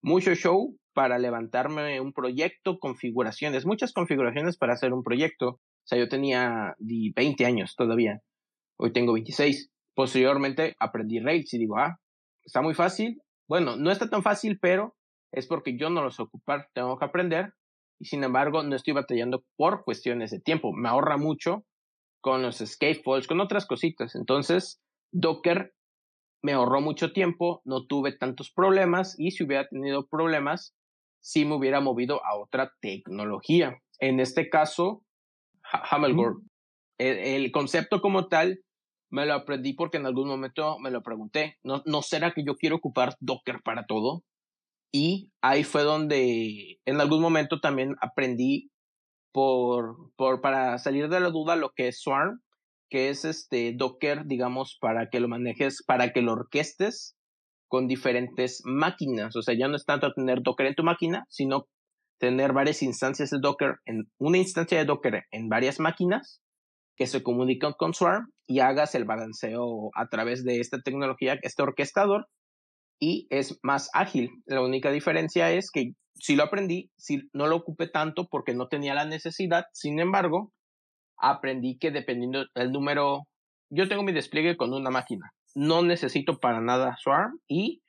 mucho show para levantarme un proyecto, configuraciones, muchas configuraciones para hacer un proyecto. O sea, yo tenía 20 años todavía, hoy tengo 26. Posteriormente aprendí Rails y digo, ah, está muy fácil. Bueno, no está tan fácil, pero es porque yo no lo sé ocupar, tengo que aprender y sin embargo no estoy batallando por cuestiones de tiempo. Me ahorra mucho con los scaffolds, con otras cositas. Entonces, Docker me ahorró mucho tiempo, no tuve tantos problemas y si hubiera tenido problemas, sí me hubiera movido a otra tecnología. En este caso, Hamelgore. El, concepto como tal me lo aprendí porque en algún momento me lo pregunté. ¿No, ¿No será que yo quiero ocupar Docker para todo? Y ahí fue donde en algún momento también aprendí por, por, para salir de la duda lo que es Swarm, que es este Docker, digamos, para que lo manejes, para que lo orquestes con diferentes máquinas. O sea, ya no es tanto tener Docker en tu máquina, sino tener varias instancias de Docker, en una instancia de Docker en varias máquinas que se comunican con Swarm y hagas el balanceo a través de esta tecnología, este orquestador, y es más ágil. La única diferencia es que si lo aprendí, si no lo ocupé tanto porque no tenía la necesidad, sin embargo, aprendí que dependiendo del número, yo tengo mi despliegue con una máquina, no necesito para nada Swarm y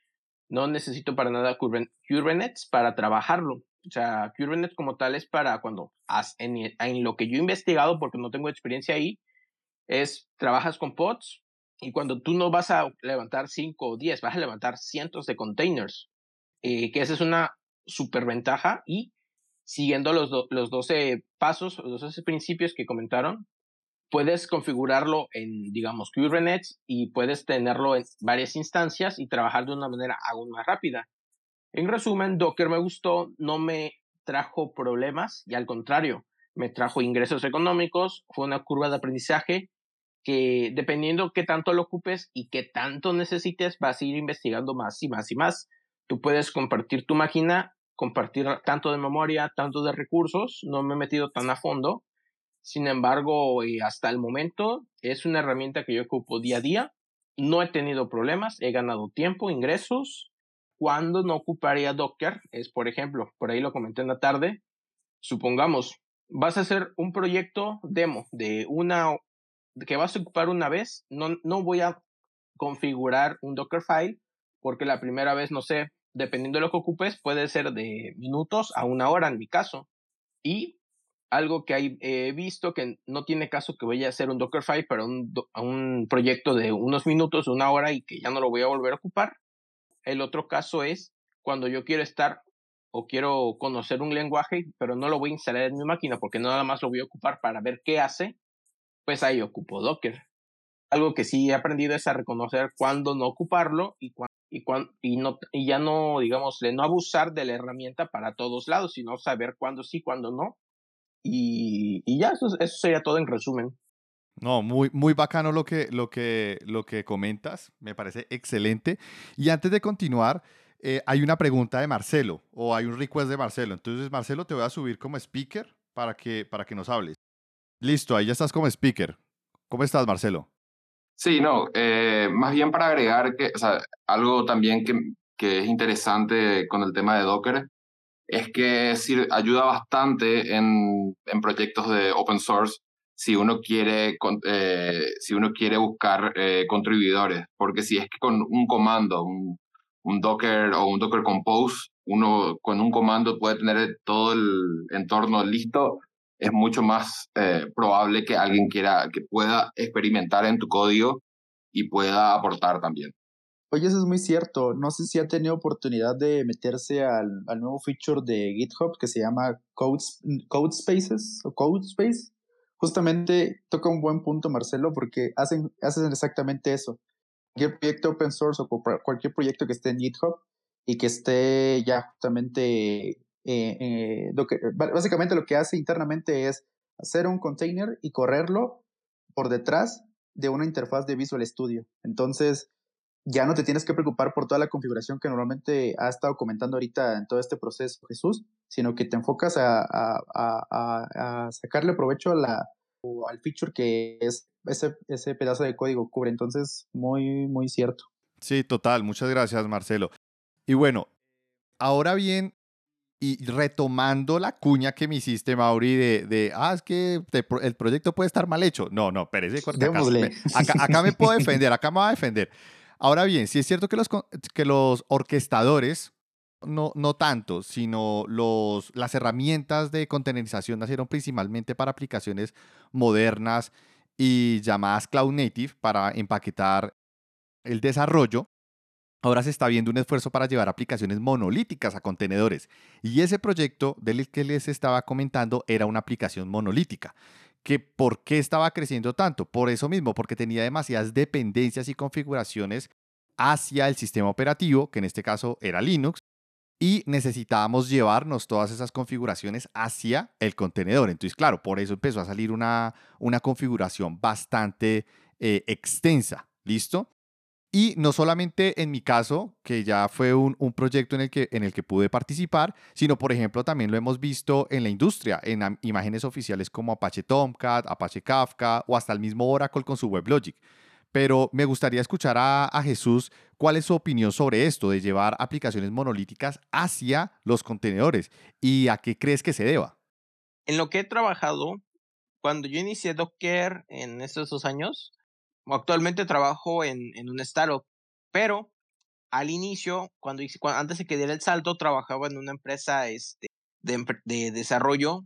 no necesito para nada Kubernetes para trabajarlo. O sea, Kubernetes como tal es para cuando en, en lo que yo he investigado, porque no tengo experiencia ahí, es trabajas con pods, y cuando tú no vas a levantar 5 o 10, vas a levantar cientos de containers, eh, que esa es una super ventaja y siguiendo los, los 12 pasos, los 12 principios que comentaron, puedes configurarlo en, digamos, Kubernetes y puedes tenerlo en varias instancias y trabajar de una manera aún más rápida. En resumen, Docker me gustó, no me trajo problemas y al contrario, me trajo ingresos económicos, fue una curva de aprendizaje que dependiendo qué tanto lo ocupes y qué tanto necesites, vas a ir investigando más y más y más. Tú puedes compartir tu máquina, compartir tanto de memoria, tanto de recursos. No me he metido tan a fondo. Sin embargo, eh, hasta el momento es una herramienta que yo ocupo día a día. No he tenido problemas, he ganado tiempo, ingresos. Cuando no ocuparía Docker es, por ejemplo, por ahí lo comenté en la tarde, supongamos, vas a hacer un proyecto demo de una que vas a ocupar una vez, no, no voy a configurar un Dockerfile porque la primera vez, no sé, dependiendo de lo que ocupes, puede ser de minutos a una hora en mi caso. Y algo que he visto que no tiene caso que vaya a hacer un Dockerfile para un, un proyecto de unos minutos, una hora y que ya no lo voy a volver a ocupar. El otro caso es cuando yo quiero estar o quiero conocer un lenguaje, pero no lo voy a instalar en mi máquina porque nada más lo voy a ocupar para ver qué hace, pues ahí ocupo Docker. Algo que sí he aprendido es a reconocer cuándo no ocuparlo y, y ya no, digamos, no abusar de la herramienta para todos lados, sino saber cuándo sí, cuándo no y, ya, eso, eso, sería todo en resumen. No, muy, muy bacano lo que, lo, que, lo que comentas, me parece excelente. Y antes de continuar, eh, hay una pregunta de Marcelo o hay un request de Marcelo. Entonces, Marcelo, te voy a subir como speaker para que, para que nos hables. Listo, ahí ya estás como speaker. ¿Cómo estás, Marcelo? Sí, no, eh, más bien para agregar que, algo también que, que es interesante con el tema de Docker es que ayuda bastante en, en, proyectos de open source si uno quiere, eh, si uno quiere buscar eh, contribuidores, porque si es que con un comando, un, un, Docker o un Docker Compose, uno con un comando puede tener todo el entorno listo, es mucho más eh, probable que alguien quiera, que pueda experimentar en tu código y pueda aportar también. Oye, eso es muy cierto. No sé si ha tenido oportunidad de meterse al, al nuevo feature de GitHub que se llama Code, Code Spaces o Code Space. Justamente toca un buen punto, Marcelo, porque hacen, hacen exactamente eso. Cualquier proyecto open source o cualquier proyecto que esté en GitHub y que esté ya justamente eh, eh, lo que, básicamente lo que hace internamente es hacer un container y correrlo por detrás de una interfaz de Visual Studio. Entonces, ya no te tienes que preocupar por toda la configuración que normalmente ha estado comentando ahorita en todo este proceso Jesús, sino que te enfocas a, a, sacarle provecho a la, al feature que es ese, ese pedazo de código cubre. Entonces, muy, muy cierto. Sí, total. Muchas gracias, Marcelo. Y bueno, ahora bien, y retomando la cuña que me hiciste, Mauri, de, de ah, es que el proyecto puede estar mal hecho. No, no, perece, acá, acá, acá me puedo defender, acá me va a defender. Ahora bien, sí es cierto que los, que los orquestadores, no, no tanto, sino los, las herramientas de containerización nacieron principalmente para aplicaciones modernas y llamadas cloud native para empaquetar el desarrollo. Ahora se está viendo un esfuerzo para llevar aplicaciones monolíticas a contenedores. Y ese proyecto del que les estaba comentando era una aplicación monolítica que por qué estaba creciendo tanto. Por eso mismo, porque tenía demasiadas dependencias y configuraciones hacia el sistema operativo, que en este caso era Linux, y necesitábamos llevarnos todas esas configuraciones hacia el contenedor. Entonces, claro, por eso empezó a salir una, una configuración bastante eh, extensa. ¿Listo? Y no solamente en mi caso, que ya fue un, proyecto en el, que, en el que pude participar, sino por ejemplo también lo hemos visto en la industria, en imágenes oficiales como Apache Tomcat, Apache Kafka o hasta el mismo Oracle con su WebLogic. Pero me gustaría escuchar a, a Jesús cuál es su opinión sobre esto, de llevar aplicaciones monolíticas hacia los contenedores y a qué crees que se deba. En lo que he trabajado, cuando yo inicié Docker en estos dos años, actualmente trabajo en, en un startup, pero al inicio, cuando, hice, antes de que diera el salto, trabajaba en una empresa este, de, de desarrollo,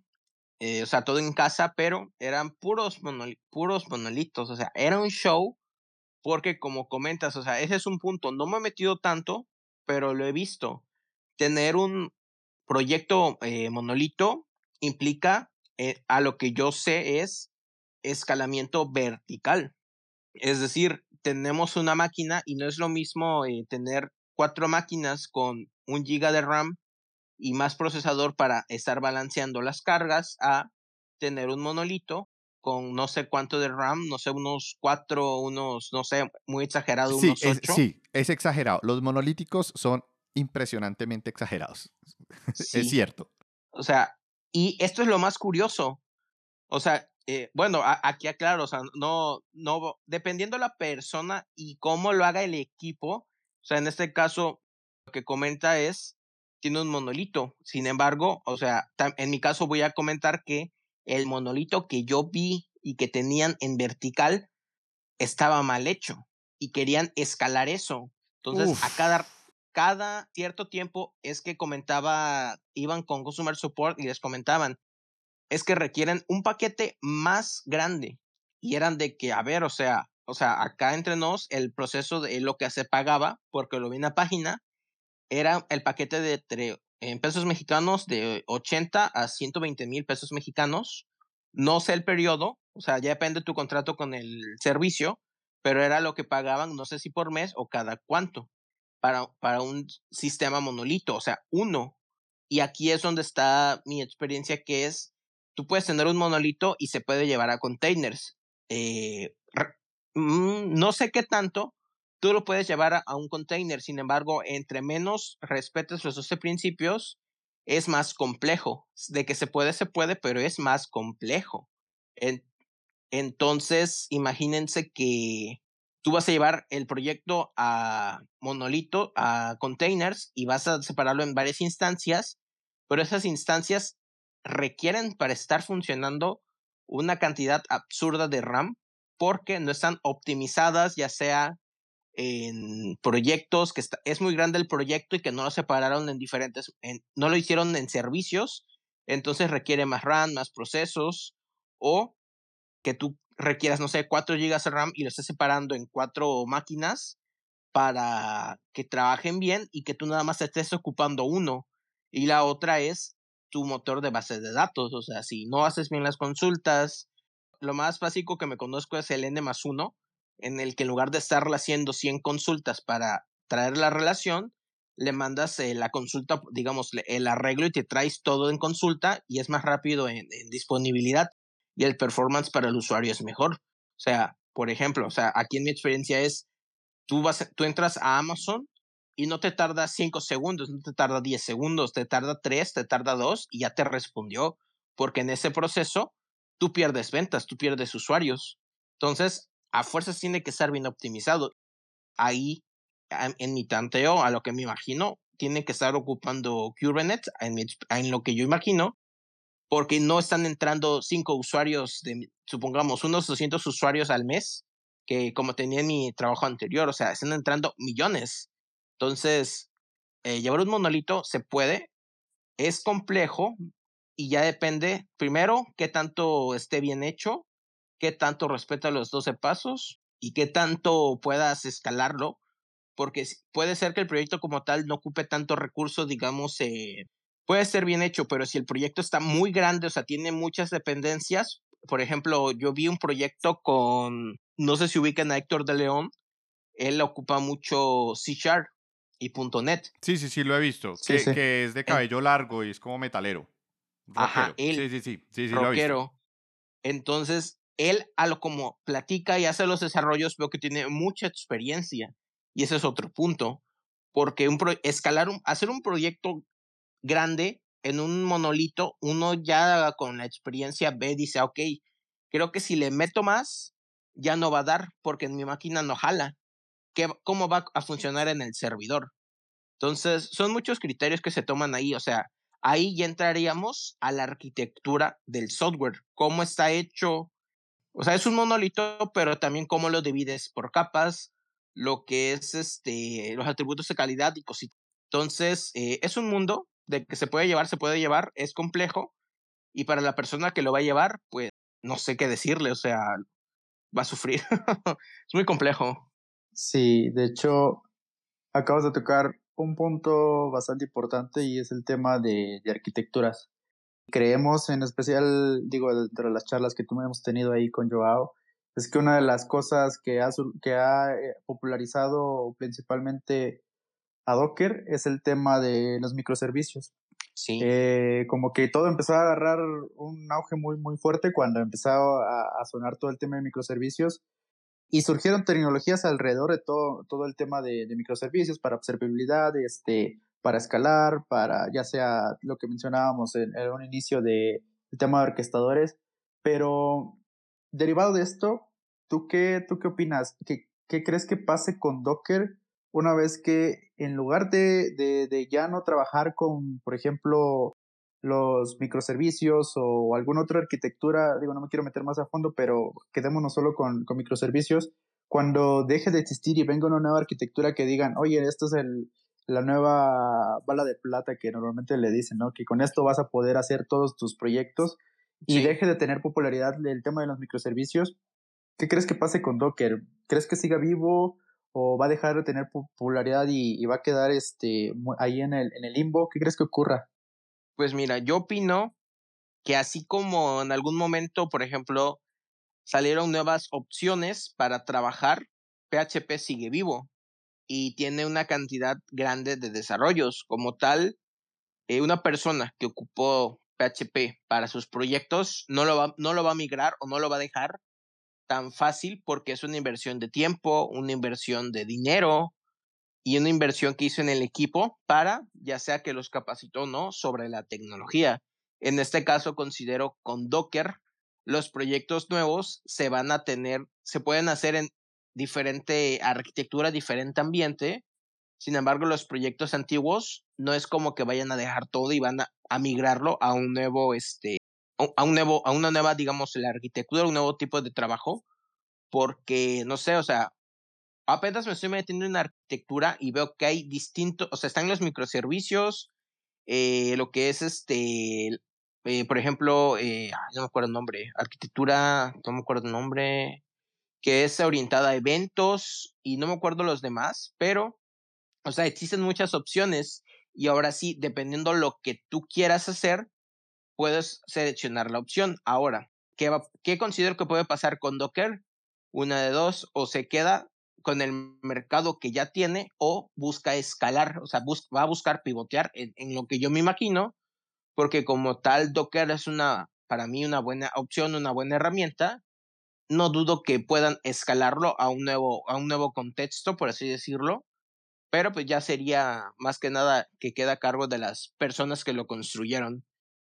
eh, o sea, todo en casa, pero eran puros, puros monolitos, o sea, era un show, porque como comentas, o sea, ese es un punto, no me he metido tanto, pero lo he visto. Tener un proyecto eh, monolito implica, eh, a lo que yo sé, es escalamiento vertical. Es decir, tenemos una máquina y no es lo mismo eh, tener cuatro máquinas con un giga de RAM y más procesador para estar balanceando las cargas a tener un monolito con no sé cuánto de RAM, no sé, unos cuatro, unos, no sé, muy exagerado, sí, unos ocho. sí, es exagerado. Los monolíticos son impresionantemente exagerados. es cierto. O sea, y esto es lo más curioso. O sea, eh, bueno, aquí aclaro, o sea, no, no, dependiendo la persona y cómo lo haga el equipo, o sea, en este caso, lo que comenta es, tiene un monolito. Sin embargo, o sea, en mi caso voy a comentar que el monolito que yo vi y que tenían en vertical estaba mal hecho y querían escalar eso. Entonces, a cada, cada cierto tiempo es que comentaba, iban con Consumer Support y les comentaban, es que requieren un paquete más grande. Y eran de que, a ver, o sea, o sea, acá entre nos, el proceso de lo que se pagaba, porque lo vi en la página, era el paquete de en pesos mexicanos de 80 a 120 mil pesos mexicanos. No sé el periodo, o sea, ya depende de tu contrato con el servicio, pero era lo que pagaban, no sé si por mes o cada cuánto, para, para un sistema monolito, o sea, uno. Y aquí es donde está mi experiencia, que es, tú puedes tener un monolito y se puede llevar a containers. Eh, mm, no sé qué tanto, tú lo puedes llevar a, un container, sin embargo, entre menos respetes los 12 principios, es más complejo. De que se puede, se puede, pero es más complejo. entonces, imagínense que tú vas a llevar el proyecto a monolito, a containers, y vas a separarlo en varias instancias, pero esas instancias requieren para estar funcionando una cantidad absurda de RAM porque no están optimizadas, ya sea en proyectos, que es muy grande el proyecto y que no lo separaron en diferentes, no lo hicieron en servicios, entonces requiere más RAM, más procesos, o que tú requieras, no sé, 4 GB de RAM y lo estés separando en cuatro máquinas para que trabajen bien y que tú nada más estés ocupando uno. Y la otra es tu motor de base de datos, o sea, si no haces bien las consultas, lo más básico que me conozco es el N más 1, en el que en lugar de estarle haciendo 100 consultas para traer la relación, le mandas eh, la consulta, digamos, el arreglo y te traes todo en consulta y es más rápido en, disponibilidad y el performance para el usuario es mejor. O sea, por ejemplo, o sea, aquí en mi experiencia es, tú, vas, tú entras a Amazon y no te tarda 5 segundos, no te tarda 10 segundos, te tarda 3, te tarda 2 y ya te respondió, porque en ese proceso tú pierdes ventas, tú pierdes usuarios. Entonces, a fuerzas tiene que estar bien optimizado. Ahí, en mi tanteo, a lo que me imagino, tiene que estar ocupando Kubernetes, en, en lo que yo imagino, porque no están entrando cinco usuarios, de, supongamos, unos 200 usuarios al mes, que como tenía en mi trabajo anterior, o sea, están entrando millones. Entonces, eh, llevar un monolito se puede, es complejo y ya depende, primero, qué tanto esté bien hecho qué tanto respeta los 12 pasos y qué tanto puedas escalarlo, porque puede ser que el proyecto como tal no ocupe tanto recurso, digamos, eh, puede ser bien hecho, pero si el proyecto está muy grande, o sea, tiene muchas dependencias, por ejemplo, yo vi un proyecto con, no sé si ubican a Héctor de León, él ocupa mucho C Sharp y .NET. Sí, sí, sí, lo he visto, que, es de cabello largo y es como metalero. Ajá, él. Sí, sí, sí, sí, sí lo he visto. Entonces, él a lo como platica y hace los desarrollos veo que tiene mucha experiencia y ese es otro punto porque un escalar hacer un proyecto grande en un monolito uno ya con la experiencia ve dice ok creo que si le meto más ya no va a dar porque en mi máquina no jala ¿Qué, cómo va a funcionar en el servidor entonces son muchos criterios que se toman ahí o sea ahí ya entraríamos a la arquitectura del software cómo está hecho o sea, es un monolito, pero también cómo lo divides por capas, lo que es este, los atributos de calidad y cositas. Entonces, eh, es un mundo de que se puede llevar, se puede llevar, es complejo, y para la persona que lo va a llevar, pues no sé qué decirle, o sea, va a sufrir. es muy complejo. Sí, de hecho, acabas de tocar un punto bastante importante y es el tema de, de arquitecturas creemos, en especial, digo, entre las charlas que tú hemos tenido ahí con Joao, es que una de las cosas que ha, que ha eh, popularizado principalmente a Docker es el tema de los microservicios. Sí. Eh, como que todo empezó a agarrar un auge muy, muy fuerte cuando empezó a, a, sonar todo el tema de microservicios y surgieron tecnologías alrededor de todo, todo el tema de, de microservicios para observabilidad, este, para escalar, para ya sea lo que mencionábamos en, un inicio de el tema de orquestadores, pero derivado de esto, ¿tú qué, tú qué opinas? ¿Qué, ¿Qué crees que pase con Docker una vez que en lugar de, de, de ya no trabajar con, por ejemplo, los microservicios o alguna otra arquitectura, digo, no me quiero meter más a fondo, pero quedémonos solo con, con microservicios, cuando deje de existir y venga una nueva arquitectura que digan, oye, esto es el, la nueva bala de plata que normalmente le dicen, ¿no? Que con esto vas a poder hacer todos tus proyectos y deje de tener popularidad el tema de los microservicios, ¿qué crees que pase con Docker? ¿Crees que siga vivo o va a dejar de tener popularidad y, va a quedar este, ahí en el, en el limbo? ¿Qué crees que ocurra? Pues mira, yo opino que así como en algún momento, por ejemplo, salieron nuevas opciones para trabajar, PHP sigue vivo y tiene una cantidad grande de desarrollos. Como tal, eh, una persona que ocupó PHP para sus proyectos no lo, va, no lo va a migrar o no lo va a dejar tan fácil porque es una inversión de tiempo, una inversión de dinero y una inversión que hizo en el equipo para, ya sea que los capacitó o no, sobre la tecnología. En este caso, considero con Docker, los proyectos nuevos se van a tener, se pueden hacer en diferente arquitectura, diferente ambiente. Sin embargo, los proyectos antiguos no es como que vayan a dejar todo y van a, migrarlo a un nuevo, este, a un nuevo, a una nueva, digamos, la arquitectura, un nuevo tipo de trabajo, porque, no sé, o sea, apenas me estoy metiendo en arquitectura y veo que hay distintos, o sea, están los microservicios, eh, lo que es este, eh, por ejemplo, eh, no me acuerdo el nombre, arquitectura, no me acuerdo el nombre, que es orientada a eventos y no me acuerdo los demás, pero, o sea, existen muchas opciones y ahora sí, dependiendo lo que tú quieras hacer, puedes seleccionar la opción. Ahora, ¿qué, ¿qué considero que puede pasar con Docker? Una de dos, o se queda con el mercado que ya tiene o busca escalar, o sea, va a buscar pivotear en, en, lo que yo me imagino, porque como tal Docker es una, para mí, una buena opción, una buena herramienta, no dudo que puedan escalarlo a un nuevo, a un nuevo contexto, por así decirlo, pero pues ya sería más que nada que queda a cargo de las personas que lo construyeron.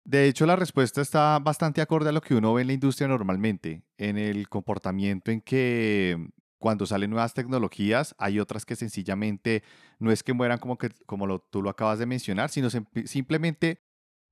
De hecho, la respuesta está bastante acorde a lo que uno ve en la industria normalmente, en el comportamiento en que cuando salen nuevas tecnologías, hay otras que sencillamente no es que mueran como, que, como lo, tú lo acabas de mencionar, sino simplemente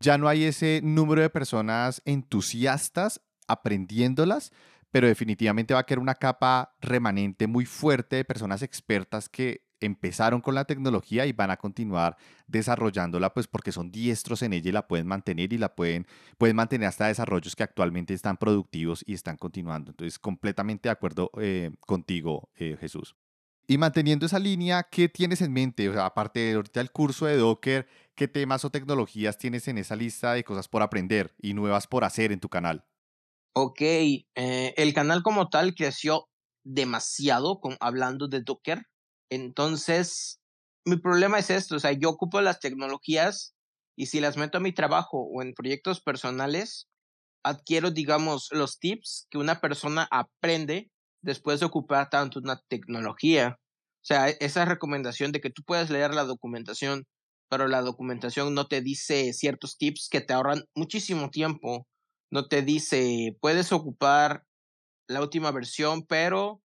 ya no hay ese número de personas entusiastas aprendiéndolas, pero definitivamente va a quedar una capa remanente muy fuerte de personas expertas que empezaron con la tecnología y van a continuar desarrollándola, pues porque son diestros en ella y la pueden mantener y la pueden, pueden mantener hasta desarrollos que actualmente están productivos y están continuando. Entonces, completamente de acuerdo eh, contigo, eh, Jesús. Y manteniendo esa línea, ¿qué tienes en mente? O sea, aparte de ahorita el curso de Docker, ¿qué temas o tecnologías tienes en esa lista de cosas por aprender y nuevas por hacer en tu canal? Ok, eh, el canal como tal creció demasiado con, hablando de Docker. Entonces, mi problema es esto, o sea, yo ocupo las tecnologías y si las meto a mi trabajo o en proyectos personales, adquiero, digamos, los tips que una persona aprende después de ocupar tanto una tecnología. O sea, esa recomendación de que tú puedes leer la documentación, pero la documentación no te dice ciertos tips que te ahorran muchísimo tiempo no te dice, puedes ocupar la última versión, pero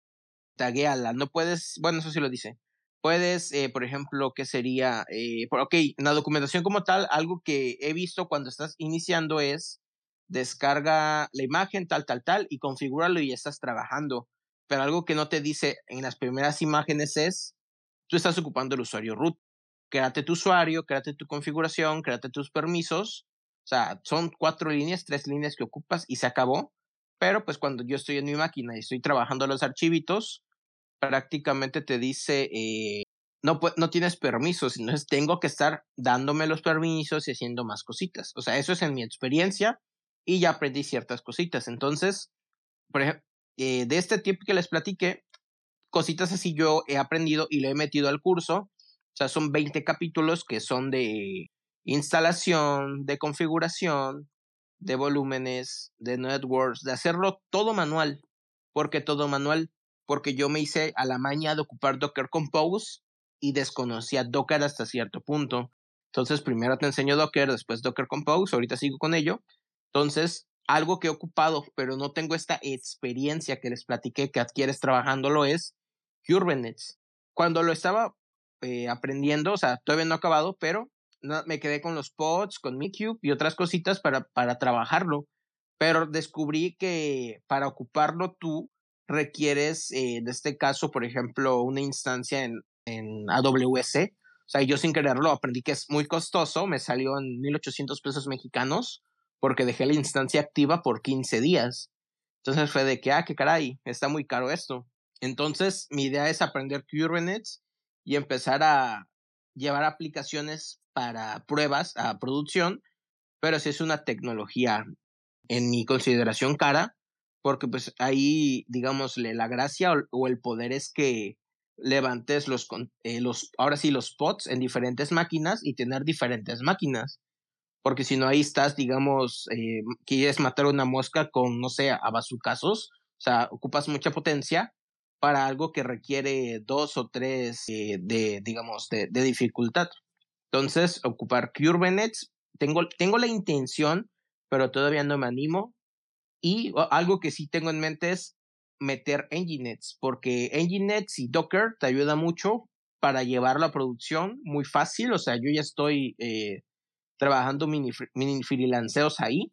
tagueala. No puedes, bueno, eso sí lo dice. Puedes, eh, por ejemplo, ¿qué sería? Eh, ok, en la documentación como tal, algo que he visto cuando estás iniciando es descarga la imagen, tal, tal, tal, y configúralo y ya estás trabajando. Pero algo que no te dice en las primeras imágenes es, tú estás ocupando el usuario root. Créate tu usuario, créate tu configuración, créate tus permisos o sea, son cuatro líneas, tres líneas que ocupas y se acabó. Pero pues cuando yo estoy en mi máquina y estoy trabajando los archivitos, prácticamente te dice, eh, no, no tienes permisos, sino es, tengo que estar dándome los permisos y haciendo más cositas. O sea, eso es en mi experiencia y ya aprendí ciertas cositas. Entonces, por ejemplo, eh, de este tip que les platiqué, cositas así yo he aprendido y le he metido al curso. O sea, son 20 capítulos que son de instalación, de configuración, de volúmenes, de networks, de hacerlo todo manual. porque todo manual? Porque yo me hice a la maña de ocupar Docker Compose y desconocía Docker hasta cierto punto. Entonces, primero te enseño Docker, después Docker Compose, ahorita sigo con ello. Entonces, algo que he ocupado, pero no tengo esta experiencia que les platiqué que adquieres trabajándolo es Kubernetes. Cuando lo estaba eh, aprendiendo, o sea, todavía no acabado, pero me quedé con los pods, con Cube y otras cositas para, para trabajarlo. Pero descubrí que para ocuparlo tú requieres, eh, en este caso, por ejemplo, una instancia en, en AWS. O sea, yo sin quererlo aprendí que es muy costoso, me salió en 1800 pesos mexicanos porque dejé la instancia activa por 15 días. Entonces fue de que, ah, qué caray, está muy caro esto. Entonces mi idea es aprender Kubernetes y empezar a llevar aplicaciones para pruebas a producción, pero si es una tecnología en mi consideración cara, porque pues ahí, digámosle, la gracia o, el poder es que levantes los, eh, los, ahora sí, los pods en diferentes máquinas y tener diferentes máquinas. Porque si no, ahí estás, digamos, eh, quieres matar una mosca con, no sé, a bazucazos, o sea, ocupas mucha potencia para algo que requiere dos o tres eh, de, digamos, de, dificultad. Entonces, ocupar Kubernetes, tengo, tengo la intención, pero todavía no me animo. Y algo que sí tengo en mente es meter Nginx, porque Nginx y Docker te ayuda mucho para llevar la producción muy fácil. O sea, yo ya estoy eh, trabajando mini, mini freelanceos ahí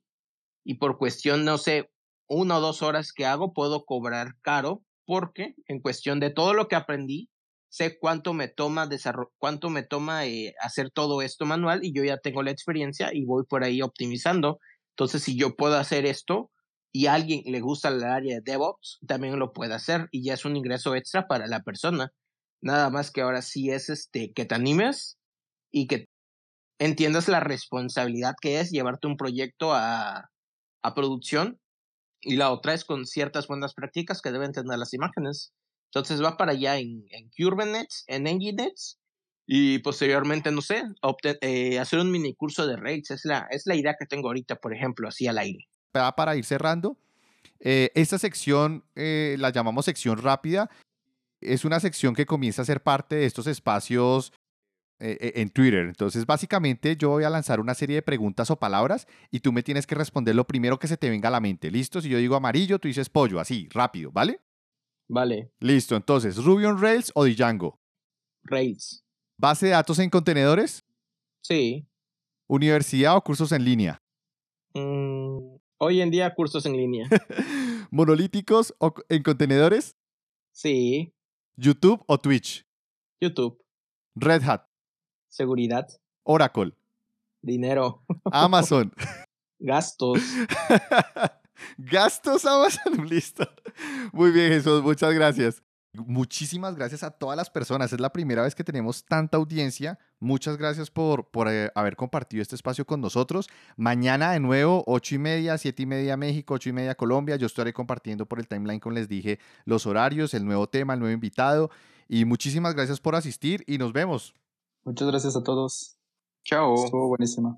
y por cuestión, no sé, una o dos horas que hago, puedo cobrar caro porque en cuestión de todo lo que aprendí, sé cuánto me toma cuánto me toma eh, hacer todo esto manual y yo ya tengo la experiencia y voy por ahí optimizando. Entonces, si yo puedo hacer esto, y a alguien le gusta el área de DevOps, también lo puede hacer y ya es un ingreso extra para la persona. Nada más que ahora sí es este que te animes y que entiendas la responsabilidad que es llevarte un proyecto a, a producción y la otra es con ciertas buenas prácticas que deben tener las imágenes. Entonces va para allá en, en Kubernetes, en Nginx y posteriormente, no sé, eh, hacer un mini curso de RAIDs. Es la, es la idea que tengo ahorita, por ejemplo, así al aire para ir cerrando, eh, esta sección eh, la llamamos sección rápida. Es una sección que comienza a ser parte de estos espacios eh, en Twitter. Entonces, básicamente yo voy a lanzar una serie de preguntas o palabras y tú me tienes que responder lo primero que se te venga a la mente. ¿Listo? Si yo digo amarillo, tú dices pollo, así, rápido, ¿vale? Vale. Listo, entonces, ¿Ruby on Rails o Django? Rails. ¿Base de datos en contenedores? Sí. ¿Universidad o cursos en línea? Mm, Hoy en día cursos en línea. ¿Monolíticos o en contenedores? Sí. ¿YouTube o Twitch? YouTube. Red Hat. Seguridad. Oracle. Dinero. Amazon. Gastos. Gastos Amazon. Listo. Muy bien, Jesús. Muchas gracias. Muchísimas gracias a todas las personas. Es la primera vez que tenemos tanta audiencia. Muchas gracias por, por eh, haber compartido este espacio con nosotros. Mañana de nuevo, ocho y media, siete y media México, ocho y media Colombia. Yo estaré compartiendo por el timeline, como les dije, los horarios, el nuevo tema, el nuevo invitado. Y muchísimas gracias por asistir y nos vemos. Muchas gracias a todos. Chao. Estuvo buenísima.